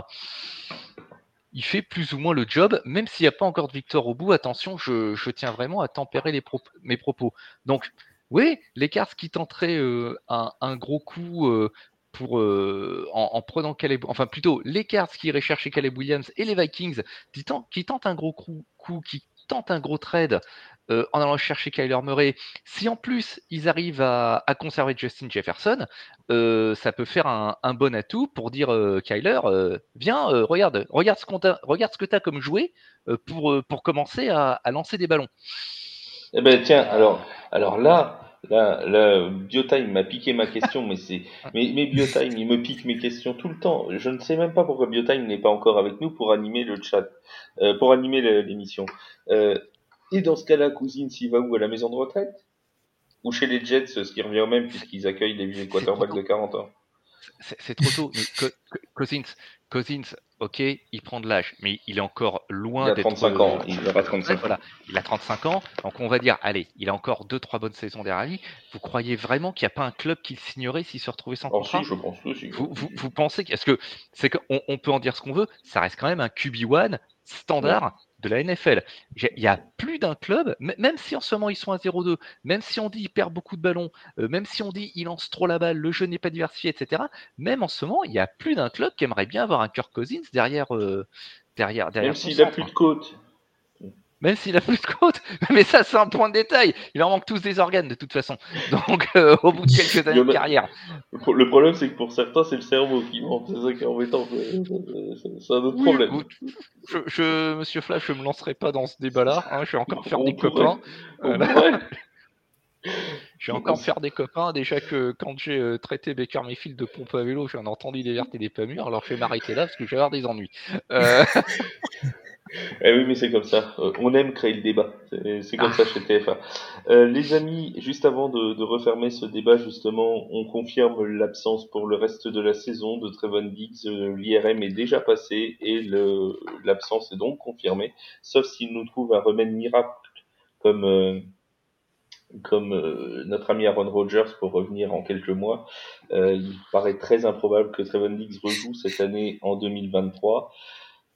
il fait plus ou moins le job, même s'il n'y a pas encore de victoire au bout. Attention, je, tiens vraiment à tempérer mes propos. Donc, oui, les cartes qui tenteraient un, un, gros coup pour, euh, en, prenant Caleb, enfin plutôt les Cards qui chercher Caleb Williams et les Vikings qui tentent, un gros coup, qui tentent un gros trade euh, en allant chercher Kyler Murray, si en plus ils arrivent à, conserver Justin Jefferson, euh, ça peut faire un, bon atout pour dire euh, Kyler, viens, regarde, regarde ce, qu'on regarde ce que tu as comme jouet pour, pour commencer à, lancer des ballons. Eh ben tiens, alors, alors là, Là, là, Biotime m'a piqué ma question, mais c'est, [laughs] mais, mais Biotime, il me pique mes questions tout le temps. Je ne sais même pas pourquoi Biotime n'est pas encore avec nous pour animer le chat, pour animer l'émission. Et dans ce cas-là, Cousine, s'il va où À la maison de retraite? Ou chez les Jets, ce qui revient au même, puisqu'ils accueillent les vieux quarterbacks de 40 ans C'est trop tôt. Mais Cousins, Cousins, ok, il prend de l'âge, mais il est encore loin d'être. Il a 35 ans, il aura 35 voilà, il a 35 ans, donc on va dire, allez, il a encore 2-3 bonnes saisons derrière lui. Vous croyez vraiment qu'il n'y a pas un club qui le signerait s'il se retrouvait sans contrat si, je pense aussi. Vous, vous, vous pensez que c'est qu'on on peut en dire ce qu'on veut Ça reste quand même un QB1 standard de la NFL. Il y a plus d'un club, même si en ce moment ils sont à 0-2, même si on dit il perd beaucoup de ballons, euh, même si on dit il lance trop la balle, le jeu n'est pas diversifié, etc. Même en ce moment, il y a plus d'un club qui aimerait bien avoir un Kirk Cousins derrière, euh, derrière, derrière. Même s'il n'a plus de côte. Même s'il a plus de côte. [laughs] Mais ça, c'est un point de détail. Il en manque tous des organes, de toute façon. Donc, [laughs] euh, au bout de quelques années de carrière. Le problème, c'est que pour certains, c'est le cerveau qui manque. C'est ça qui est embêtant. C'est un autre problème. je, Monsieur Flash, je me lancerai pas dans ce débat-là. Hein. Je vais encore faire des copains. [laughs] Je vais encore faire des copains. Déjà que quand j'ai euh, traité Baker Mayfield de pompe à vélo, j'en ai entendu des vertes et des pas mûres. Alors je vais m'arrêter là parce que je vais avoir des ennuis. Euh... Eh oui, mais c'est comme ça. Euh, on aime créer le débat. C'est comme ça chez TFA. Euh, les amis, juste avant de, refermer ce débat, justement, on confirme l'absence pour le reste de la saison de Trevon Diggs. Euh, L'IRM est déjà passé et l'absence est donc confirmée, sauf s'il nous trouve un remède miracle comme comme notre ami Aaron Rodgers pour revenir en quelques mois. il paraît très improbable que Trevon Diggs rejoue cette année en 2023.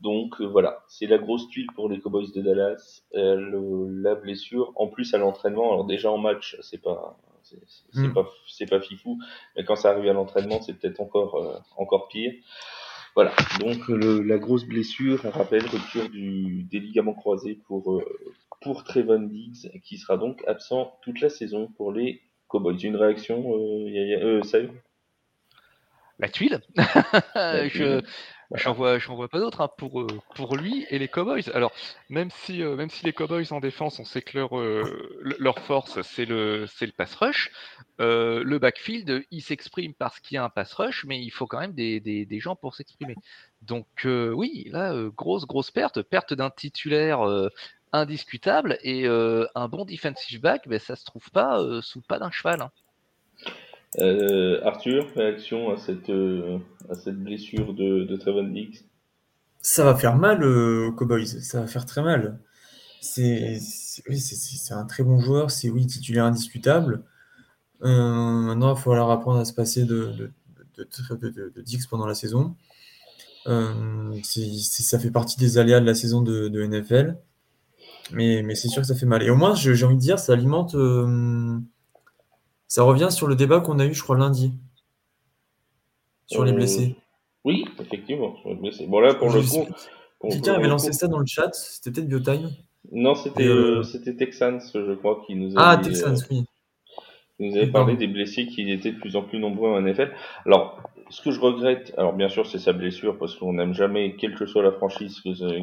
Donc euh, voilà, c'est la grosse tuile pour les Cowboys de Dallas. Euh, la blessure, en plus à l'entraînement, alors déjà en match, c'est pas c'est mm. pas c'est pas fifou, mais quand ça arrive à l'entraînement, c'est peut-être encore euh, encore pire. Voilà, donc le, la grosse blessure, on rappelle rupture du des ligaments croisés pour pour Trevon Diggs, qui sera donc absent toute la saison pour les Cowboys. Une réaction, euh, y a, euh, La tuile? [laughs] je, J'en vois, j'en vois pas d'autres hein, pour, euh, pour lui et les Cowboys. Alors, même si, euh, même si les Cowboys en défense, on sait que leur, euh, leur force, c'est le, le pass rush, le backfield, il s'exprime parce qu'il y a un pass rush, mais il faut quand même des, des, des gens pour s'exprimer. Donc, oui, là, grosse, grosse perte, perte d'un titulaire indiscutable et un bon defensive back, ben, ça se trouve pas sous pas d'un cheval. Hein. Euh, Arthur, réaction à cette, euh, à cette blessure de, de Trevon Diggs? Ça va faire mal euh, Cowboys, ça va faire très mal. C'est un très bon joueur, c'est oui, titulaire indiscutable. maintenant, il faut falloir apprendre à se passer de, de, Diggs pendant la saison. ça fait partie des aléas de la saison de, NFL. Mais, mais c'est sûr que ça fait mal. Et au moins, j'ai envie de dire, ça alimente ça revient sur le débat qu'on a eu, je crois, lundi. Sur les euh, blessés. Oui, effectivement, sur les blessés. Bon, là, pour le coup. Quelqu'un avait lancé ça dans le chat, c'était peut-être Biotime Non, c'était euh, c'était Texans, je crois, qui nous ah, avait. Ah, Texans, oui. Qui nous avait parlé des blessés qui étaient de plus en plus nombreux en NFL. Alors, ce que je regrette, alors bien sûr, c'est sa blessure, parce qu'on n'aime jamais, quelle que soit la franchise,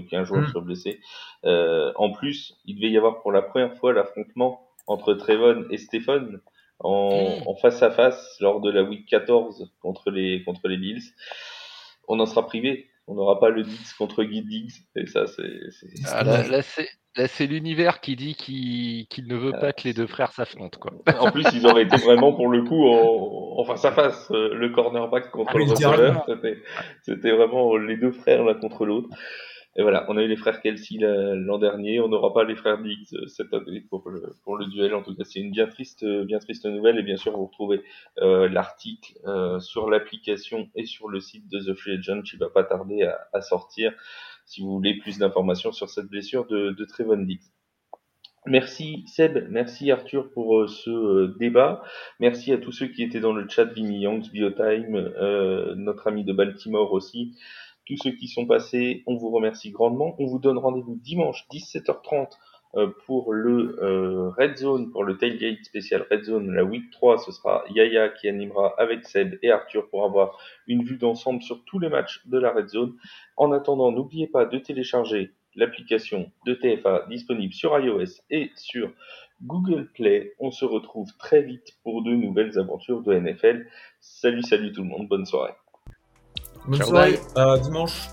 qu'un joueur mm. soit blessé. Euh, en plus, il devait y avoir pour la première fois l'affrontement entre Trevon et Stéphane Hmm. en, face à face lors de la week 14 contre les, contre les Bills. On en sera privé. On n'aura pas le Diggs contre Guy Diggs. Et ça, c'est. Ah, là, c'est l'univers qui dit qu'il ne veut pas que les deux frères s'affrontent. Quoi. [laughs] En plus, ils auraient été vraiment, pour le coup, en, face à face. Euh, le cornerback contre ah, le receveur. C'était vraiment les deux frères l'un contre l'autre. Et voilà, on a eu les frères Kelsey l'an dernier, on n'aura pas les frères Diggs euh, cette année pour le, duel. En tout cas, c'est une bien triste, euh, bien triste nouvelle. Et bien sûr, vous retrouvez euh, l'article sur l'application et sur le site de The Free Agent qui va pas tarder à, sortir si vous voulez plus d'informations sur cette blessure de, de Trevon Diggs. Merci Seb, merci Arthur pour ce débat. Merci à tous ceux qui étaient dans le chat, Vimy Youngs, Biotime, notre ami de Baltimore aussi tous ceux qui sont passés, on vous remercie grandement. On vous donne rendez-vous dimanche 17h30 Euh, pour le euh, Red Zone, pour le Tailgate spécial Red Zone, la Week 3, ce sera Yaya qui animera avec Seb et Arthur pour avoir une vue d'ensemble sur tous les matchs de la Red Zone. En attendant, n'oubliez pas de télécharger l'application de TFA disponible sur iOS et sur Google Play. On se retrouve très vite pour de nouvelles aventures de NFL. Salut, salut tout le monde, bonne soirée. Bonne Ciao, soirée, à dimanche.